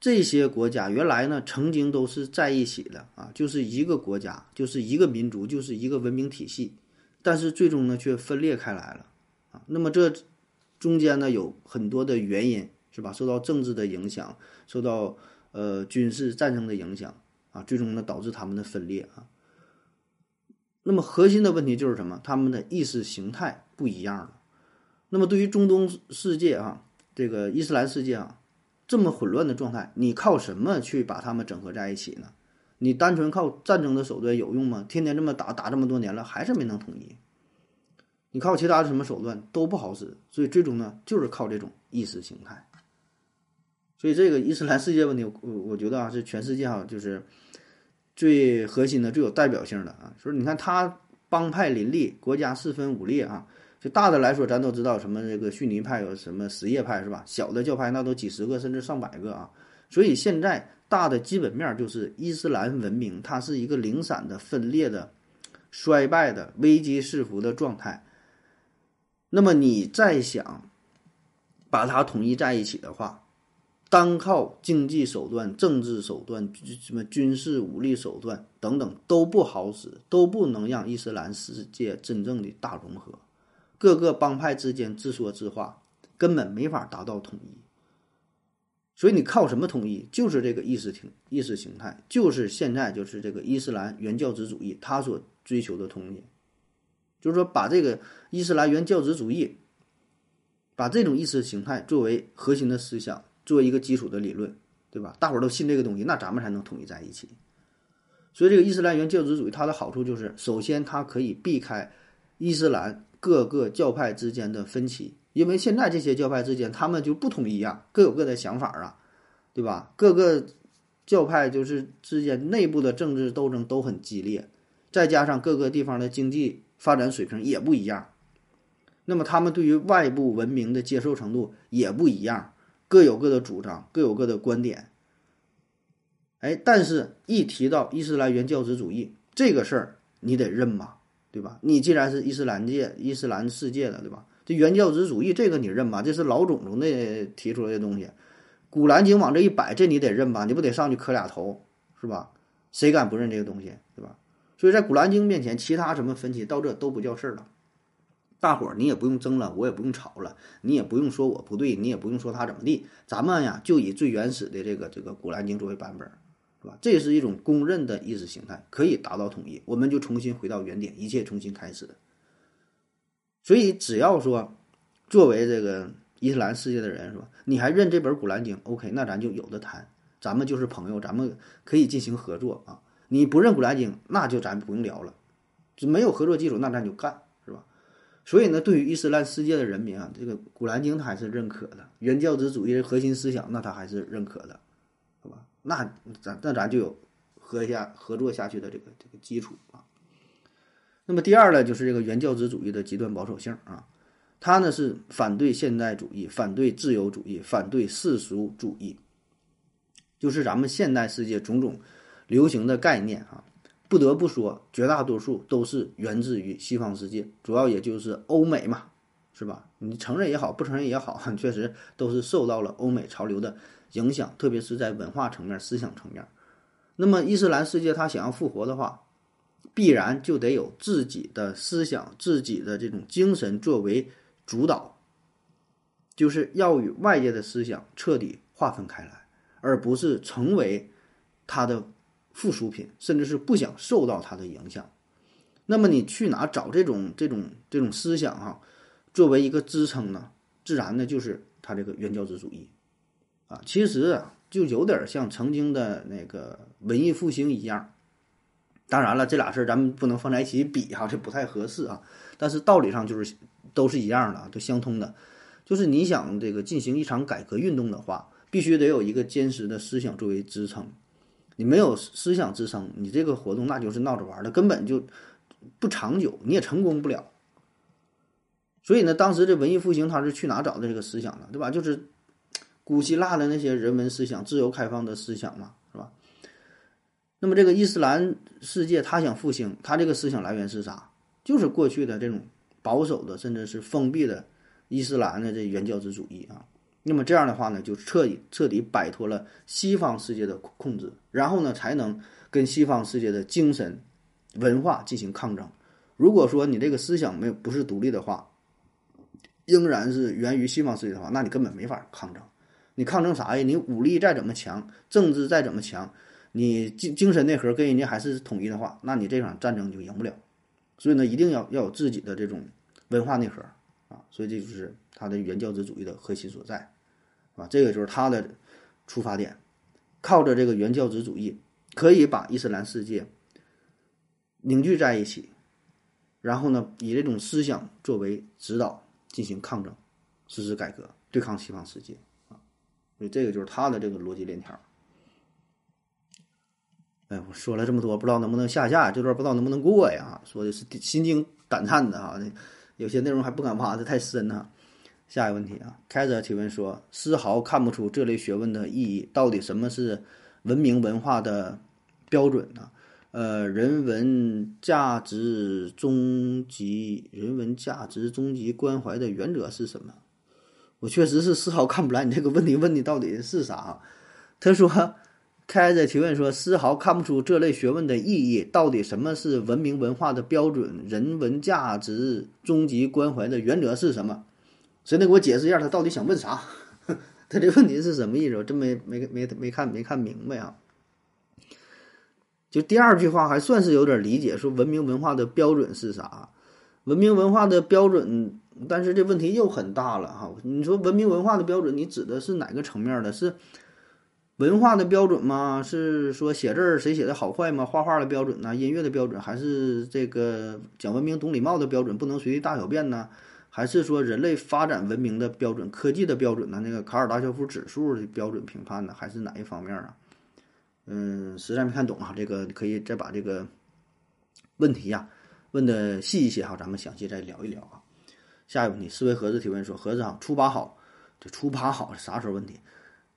这些国家原来呢曾经都是在一起的啊，就是一个国家，就是一个民族，就是一个文明体系，但是最终呢却分裂开来了啊。那么这。中间呢有很多的原因，是吧？受到政治的影响，受到呃军事战争的影响啊，最终呢导致他们的分裂啊。那么核心的问题就是什么？他们的意识形态不一样了。那么对于中东世界啊，这个伊斯兰世界啊，这么混乱的状态，你靠什么去把他们整合在一起呢？你单纯靠战争的手段有用吗？天天这么打打这么多年了，还是没能统一。你靠其他的什么手段都不好使，所以最终呢，就是靠这种意识形态。所以这个伊斯兰世界问题，我我觉得啊，是全世界哈，就是最核心的、最有代表性的啊。所以你看，他帮派林立，国家四分五裂啊。就大的来说，咱都知道什么这个逊尼派有什么什叶派是吧？小的教派那都几十个甚至上百个啊。所以现在大的基本面就是伊斯兰文明它是一个零散的、分裂的、衰败的、危机四伏的状态。那么你再想把它统一在一起的话，单靠经济手段、政治手段、什么军事武力手段等等都不好使，都不能让伊斯兰世界真正的大融合。各个帮派之间自说自话，根本没法达到统一。所以你靠什么统一？就是这个意识形意识形态，就是现在就是这个伊斯兰原教旨主义他所追求的统一，就是说把这个伊斯兰原教旨主义，把这种意识形态作为核心的思想。作为一个基础的理论，对吧？大伙儿都信这个东西，那咱们才能统一在一起。所以，这个伊斯兰原教旨主义它的好处就是，首先它可以避开伊斯兰各个教派之间的分歧，因为现在这些教派之间他们就不统一啊，各有各的想法啊，对吧？各个教派就是之间内部的政治斗争都很激烈，再加上各个地方的经济发展水平也不一样，那么他们对于外部文明的接受程度也不一样。各有各的主张，各有各的观点。哎，但是，一提到伊斯兰原教旨主义这个事儿，你得认吧，对吧？你既然是伊斯兰界、伊斯兰世界的，对吧？这原教旨主义这个你认吧？这是老种种的提出来的东西，《古兰经》往这一摆，这你得认吧？你不得上去磕俩头，是吧？谁敢不认这个东西，对吧？所以在《古兰经》面前，其他什么分歧到这都不叫事儿了。大伙儿，你也不用争了，我也不用吵了，你也不用说我不对，你也不用说他怎么地，咱们呀就以最原始的这个这个《古兰经》作为版本，是吧？这也是一种公认的意识形态，可以达到统一，我们就重新回到原点，一切重新开始。所以，只要说作为这个伊斯兰世界的人，是吧？你还认这本《古兰经》，OK，那咱就有的谈，咱们就是朋友，咱们可以进行合作啊。你不认《古兰经》，那就咱不用聊了，就没有合作基础，那咱就干。所以呢，对于伊斯兰世界的人民啊，这个《古兰经》他还是认可的，原教旨主义的核心思想，那他还是认可的，好吧？那咱那咱就有合下合作下去的这个这个基础啊。那么第二呢，就是这个原教旨主义的极端保守性啊，他呢是反对现代主义，反对自由主义，反对世俗主义，就是咱们现代世界种种流行的概念啊。不得不说，绝大多数都是源自于西方世界，主要也就是欧美嘛，是吧？你承认也好，不承认也好，确实都是受到了欧美潮流的影响，特别是在文化层面、思想层面。那么伊斯兰世界它想要复活的话，必然就得有自己的思想、自己的这种精神作为主导，就是要与外界的思想彻底划分开来，而不是成为它的。附属品，甚至是不想受到它的影响，那么你去哪找这种这种这种思想啊？作为一个支撑呢？自然呢就是他这个原教旨主义啊。其实啊，就有点像曾经的那个文艺复兴一样。当然了，这俩事儿咱们不能放在一起比哈，这不太合适啊。但是道理上就是都是一样的，都相通的。就是你想这个进行一场改革运动的话，必须得有一个坚实的思想作为支撑。你没有思想支撑，你这个活动那就是闹着玩的，根本就不长久，你也成功不了。所以呢，当时这文艺复兴他是去哪找的这个思想呢？对吧？就是古希腊的那些人文思想、自由开放的思想嘛，是吧？那么这个伊斯兰世界他想复兴，他这个思想来源是啥？就是过去的这种保守的，甚至是封闭的伊斯兰的这原教旨主义啊。那么这样的话呢，就彻底彻底摆脱了西方世界的控制，然后呢，才能跟西方世界的精神文化进行抗争。如果说你这个思想没有不是独立的话，仍然是源于西方世界的话，那你根本没法抗争。你抗争啥呀？你武力再怎么强，政治再怎么强，你精精神内核跟人家还是统一的话，那你这场战争就赢不了。所以呢，一定要要有自己的这种文化内核啊。所以这就是他的原教旨主义的核心所在。啊，这个就是他的出发点，靠着这个原教旨主义，可以把伊斯兰世界凝聚在一起，然后呢，以这种思想作为指导进行抗争，实施改革，对抗西方世界啊。所以这个就是他的这个逻辑链条。哎，我说了这么多，不知道能不能下架，这段不知道能不能过呀？说的是心惊胆颤的啊，有些内容还不敢挖的太深哈。下一个问题啊，开着提问说，丝毫看不出这类学问的意义，到底什么是文明文化的标准呢？呃，人文价值终极，人文价值终极关怀的原则是什么？我确实是丝毫看不来你这个问题问的到底是啥。他说，开着提问说，丝毫看不出这类学问的意义。到底什么是文明文化的标准？人文价值终极关怀的原则是什么？谁能给我解释一下他到底想问啥？他这问题是什么意思？我真没没没没看没看明白啊。就第二句话还算是有点理解，说文明文化的标准是啥？文明文化的标准，但是这问题又很大了哈。你说文明文化的标准，你指的是哪个层面的？是文化的标准吗？是说写字谁写的好坏吗？画画的标准呢？音乐的标准？还是这个讲文明、懂礼貌的标准？不能随地大小便呢？还是说人类发展文明的标准、科技的标准呢？那个卡尔达肖夫指数的标准评判呢？还是哪一方面啊？嗯，实在没看懂啊，这个可以再把这个问题呀问的细一些哈，咱们详细再聊一聊啊。下一个问题，思维盒子提问说：盒子啊，初八好，这初八好啥时候问题？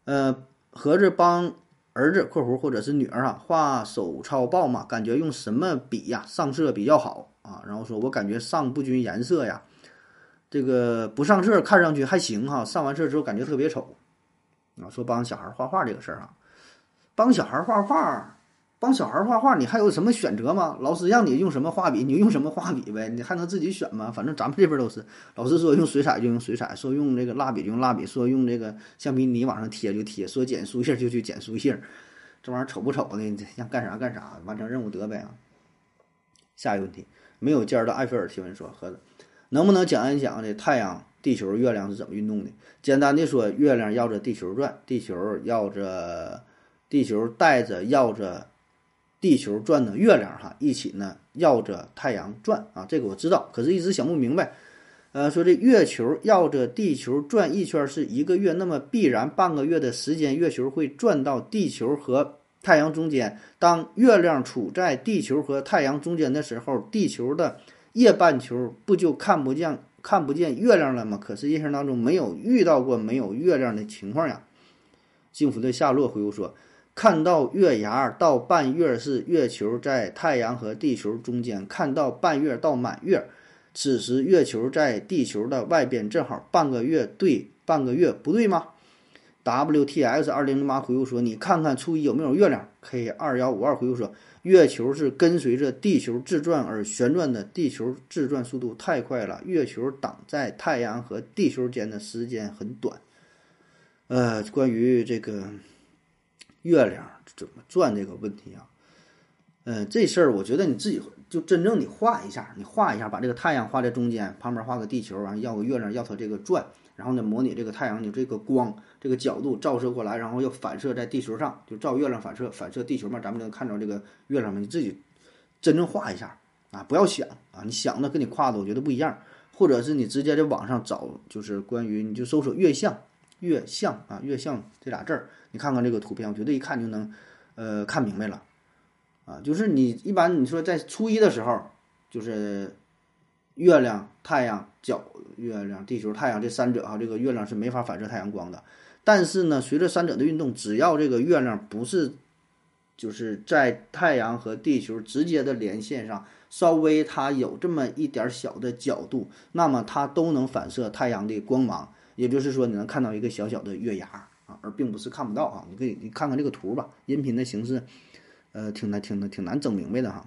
呃，盒子帮儿子（括弧或者是女儿啊）画手抄报嘛，感觉用什么笔呀上色比较好啊？然后说我感觉上不均颜色呀，这个不上色看上去还行哈，上完色之后感觉特别丑啊。说帮小孩画画这个事儿啊。帮小孩画画，帮小孩画画，你还有什么选择吗？老师让你用什么画笔，你就用什么画笔呗，你还能自己选吗？反正咱们这边都是，老师说用水彩就用水彩，说用这个蜡笔就用蜡笔，说用这个橡皮泥往上贴就贴，说剪书信就去剪书信，这玩意儿丑不丑呢？想干啥干啥，完成任务得呗。下一个问题，没有尖儿的埃菲尔提问说：盒子，能不能讲一讲这太阳、地球、月亮是怎么运动的？简单的说，月亮绕着地球转，地球绕着。地球带着绕着地球转的月亮哈，一起呢绕着太阳转啊，这个我知道，可是一直想不明白。呃，说这月球绕着地球转一圈是一个月，那么必然半个月的时间，月球会转到地球和太阳中间。当月亮处在地球和太阳中间的时候，地球的夜半球不就看不见看不见月亮了吗？可是印象当中没有遇到过没有月亮的情况呀。幸福的夏洛回复说。看到月牙到半月是月球在太阳和地球中间，看到半月到满月，此时月球在地球的外边，正好半个月对半个月不对吗？WTS 二零零八回复说：“你看看初一有没有月亮？”K 二幺五二回复说：“月球是跟随着地球自转而旋转的，地球自转速度太快了，月球挡在太阳和地球间的时间很短。”呃，关于这个。月亮怎么转这个问题啊？嗯，这事儿我觉得你自己就真正你画一下，你画一下，把这个太阳画在中间，旁边画个地球，然后要个月亮，要它这个转，然后呢，模拟这个太阳的这个光这个角度照射过来，然后又反射在地球上，就照月亮反射，反射地球嘛，咱们能看着这个月亮嘛？你自己真正画一下啊，不要想啊，你想的跟你画的我觉得不一样，或者是你直接在网上找，就是关于你就搜索月相，月相啊，月相这俩字儿。你看看这个图片，我觉得一看就能，呃，看明白了，啊，就是你一般你说在初一的时候，就是月亮、太阳、角、月亮、地球、太阳这三者哈，这个月亮是没法反射太阳光的。但是呢，随着三者的运动，只要这个月亮不是就是在太阳和地球直接的连线上，稍微它有这么一点小的角度，那么它都能反射太阳的光芒。也就是说，你能看到一个小小的月牙。啊，而并不是看不到啊！你可以你看看这个图吧，音频的形式，呃，挺难听的，挺难整明白的哈。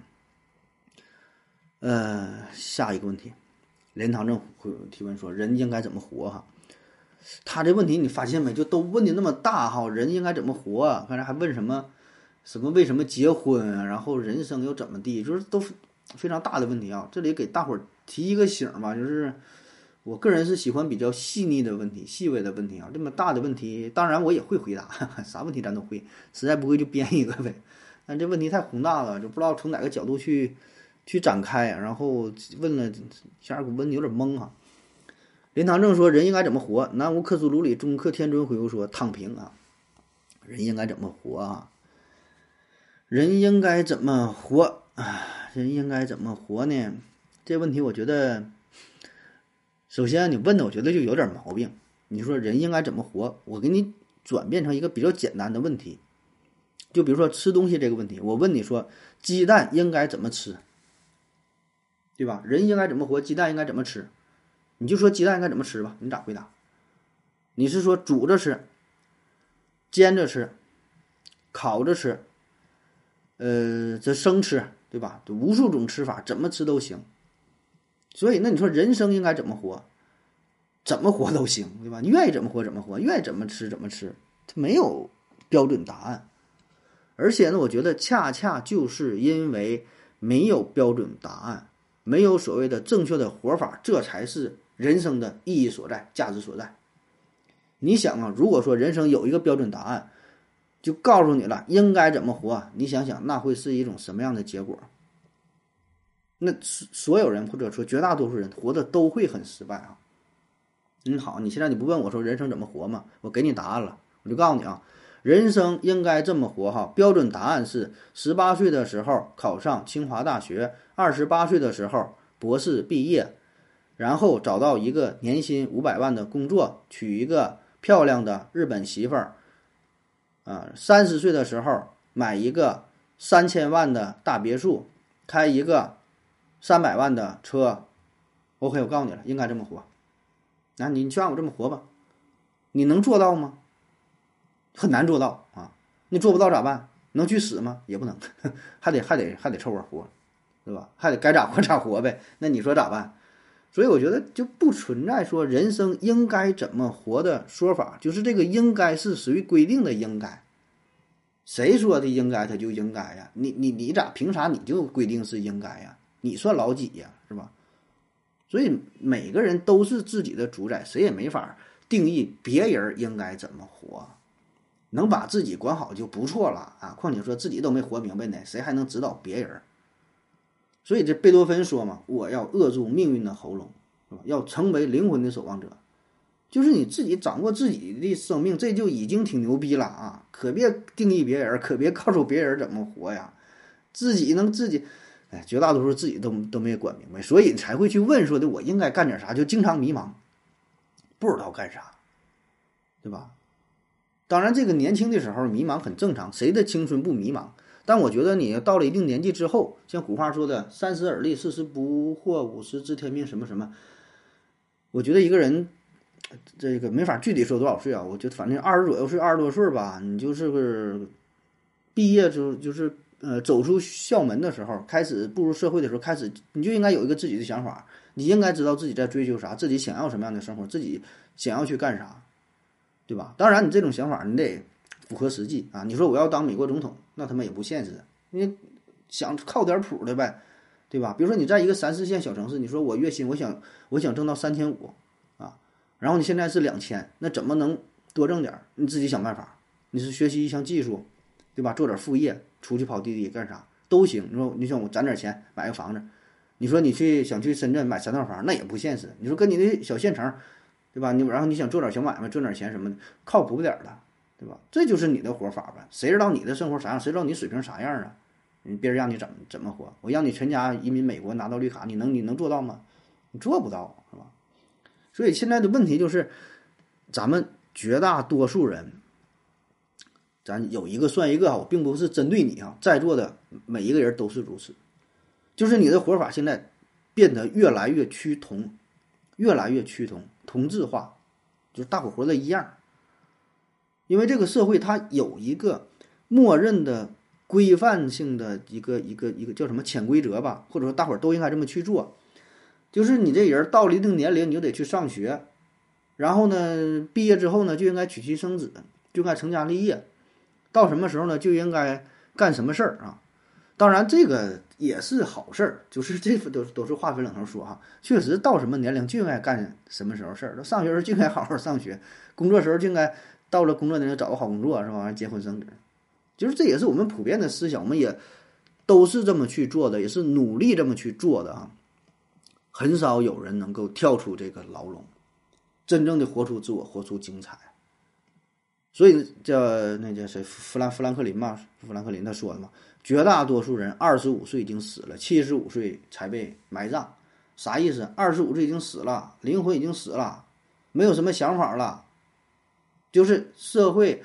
呃，下一个问题，连堂正提问说：人应该怎么活？哈，他这问题你发现没？就都问的那么大哈，人应该怎么活？刚才还问什么什么为什么结婚？然后人生又怎么地？就是都非常大的问题啊！这里给大伙儿提一个醒吧，就是。我个人是喜欢比较细腻的问题、细微的问题啊，这么大的问题，当然我也会回答，啥问题咱都会，实在不会就编一个呗。但这问题太宏大了，就不知道从哪个角度去去展开，然后问了，下儿给问的有点懵哈。林堂正说：“人应该怎么活？”南无克苏鲁里中克天尊回复说：“躺平啊。”人应该怎么活啊？人应该怎么活啊？人应该怎么活呢？这问题我觉得。首先，你问的我觉得就有点毛病。你说人应该怎么活？我给你转变成一个比较简单的问题：就比如说吃东西这个问题，我问你说鸡蛋应该怎么吃，对吧？人应该怎么活？鸡蛋应该怎么吃？你就说鸡蛋应该怎么吃吧？你咋回答？你是说煮着吃、煎着吃、烤着吃，呃，这生吃，对吧？无数种吃法，怎么吃都行。所以，那你说人生应该怎么活？怎么活都行，对吧？你愿意怎么活怎么活，愿意怎么吃怎么吃，它没有标准答案。而且呢，我觉得恰恰就是因为没有标准答案，没有所谓的正确的活法，这才是人生的意义所在、价值所在。你想啊，如果说人生有一个标准答案，就告诉你了应该怎么活，你想想那会是一种什么样的结果？那所所有人或者说绝大多数人活的都会很失败啊。嗯，好，你现在你不问我说人生怎么活吗？我给你答案了，我就告诉你啊。人生应该这么活哈，标准答案是：十八岁的时候考上清华大学，二十八岁的时候博士毕业，然后找到一个年薪五百万的工作，娶一个漂亮的日本媳妇儿，啊，三十岁的时候买一个三千万的大别墅，开一个三百万的车。OK，我告诉你了，应该这么活。那你就让我这么活吧，你能做到吗？很难做到啊！你做不到咋办？能去死吗？也不能，还得还得还得凑合活，对吧？还得该咋活咋活呗。那你说咋办？所以我觉得就不存在说人生应该怎么活的说法，就是这个应该是属于规定的应该。谁说的应该他就应该呀？你你你咋凭啥你就规定是应该呀？你算老几呀？是吧？所以每个人都是自己的主宰，谁也没法定义别人应该怎么活。能把自己管好就不错了啊！况且说自己都没活明白呢，谁还能指导别人？所以这贝多芬说嘛：“我要扼住命运的喉咙，是吧？要成为灵魂的守望者。”就是你自己掌握自己的生命，这就已经挺牛逼了啊！可别定义别人，可别告诉别人怎么活呀！自己能自己，哎，绝大多数自己都都没管明白，所以才会去问说的：“我应该干点啥？”就经常迷茫，不知道干啥，对吧？当然，这个年轻的时候迷茫很正常，谁的青春不迷茫？但我觉得你到了一定年纪之后，像古话说的“三十而立，四十不惑，五十知天命”什么什么，我觉得一个人这个没法具体说多少岁啊。我觉得反正二十左右岁，二十多岁吧，你就是个毕业就就是呃走出校门的时候，开始步入社会的时候，开始你就应该有一个自己的想法，你应该知道自己在追求啥，自己想要什么样的生活，自己想要去干啥。对吧？当然，你这种想法你得符合实际啊！你说我要当美国总统，那他妈也不现实。你想靠点谱的呗，对吧？比如说你在一个三四线小城市，你说我月薪我想我想挣到三千五啊，然后你现在是两千，那怎么能多挣点？你自己想办法。你是学习一项技术，对吧？做点副业，出去跑滴滴干啥都行。你说你想我攒点钱买个房子，你说你去想去深圳买三套房，那也不现实。你说跟你那小县城。对吧？你然后你想做点小买卖，赚点钱什么的，靠谱点儿的，对吧？这就是你的活法呗。谁知道你的生活啥样？谁知道你水平啥样啊？别人让你怎么怎么活？我让你全家移民美国拿到绿卡，你能你能做到吗？你做不到，是吧？所以现在的问题就是，咱们绝大多数人，咱有一个算一个啊我并不是针对你啊，在座的每一个人都是如此，就是你的活法现在变得越来越趋同，越来越趋同。同质化，就是大伙活的一样，因为这个社会它有一个默认的规范性的一个一个一个叫什么潜规则吧，或者说大伙儿都应该这么去做，就是你这人到了一定年龄，你就得去上学，然后呢，毕业之后呢，就应该娶妻生子，就该成家立业，到什么时候呢，就应该干什么事儿啊？当然这个。也是好事儿，就是这都都是话分两头说哈。确实到什么年龄就应该干什么时候事儿，上学时候就应该好好上学，工作时候就应该到了工作年龄找个好工作是吧？完结婚生子，就是这也是我们普遍的思想，我们也都是这么去做的，也是努力这么去做的啊。很少有人能够跳出这个牢笼，真正的活出自我，活出精彩。所以叫那叫谁，富兰富兰克林嘛，富兰克林他说的嘛。绝大多数人二十五岁已经死了，七十五岁才被埋葬，啥意思？二十五岁已经死了，灵魂已经死了，没有什么想法了，就是社会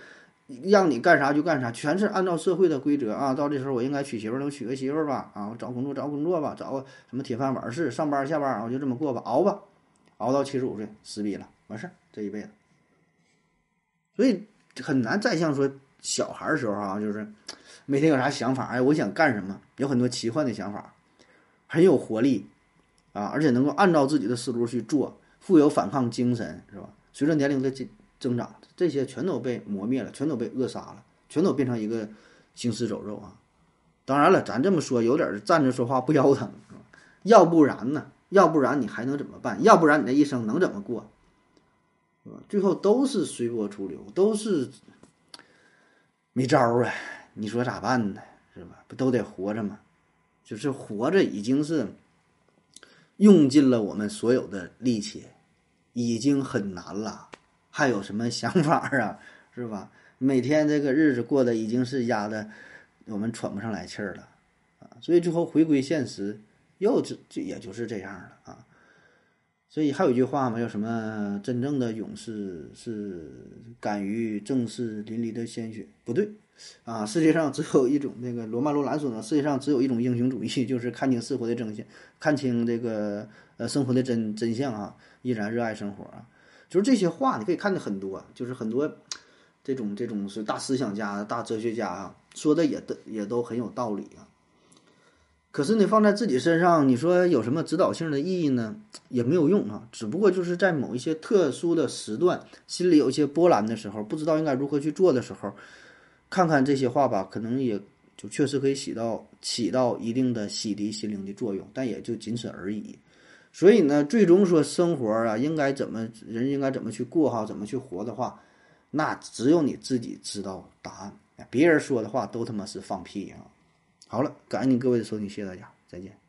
让你干啥就干啥，全是按照社会的规则啊。到这时候我应该娶媳妇儿，我娶个媳妇吧，啊，我找工作找工作吧，找个什么铁饭碗事，上班下班我就这么过吧，熬吧，熬到七十五岁死逼了，完事儿这一辈子。所以很难再像说小孩儿时候啊，就是每天有啥想法，哎，我想干什么，有很多奇幻的想法，很有活力啊，而且能够按照自己的思路去做，富有反抗精神，是吧？随着年龄的增增长，这些全都被磨灭了，全都被扼杀了，全都变成一个行尸走肉啊！当然了，咱这么说有点站着说话不腰疼，要不然呢？要不然你还能怎么办？要不然你这一生能怎么过？最后都是随波逐流，都是没招啊！你说咋办呢？是吧？不都得活着吗？就是活着已经是用尽了我们所有的力气。已经很难了，还有什么想法啊？是吧？每天这个日子过得已经是压的我们喘不上来气儿了啊！所以最后回归现实，又就就也就是这样了啊！所以还有一句话嘛，叫什么？真正的勇士是敢于正视淋漓的鲜血。不对啊！世界上只有一种那个罗曼·罗兰说的，世界上只有一种英雄主义，就是看清生活的真相，看清这个呃生活的真真相啊！依然热爱生活啊，就是这些话，你可以看的很多，就是很多这种这种是大思想家、大哲学家啊，说的也都也都很有道理啊。可是你放在自己身上，你说有什么指导性的意义呢？也没有用啊。只不过就是在某一些特殊的时段，心里有一些波澜的时候，不知道应该如何去做的时候，看看这些话吧，可能也就确实可以起到起到一定的洗涤心灵的作用，但也就仅此而已。所以呢，最终说生活啊，应该怎么人应该怎么去过哈，怎么去活的话，那只有你自己知道答案，别人说的话都他妈是放屁啊！好了，感谢你各位的收听，谢谢大家，再见。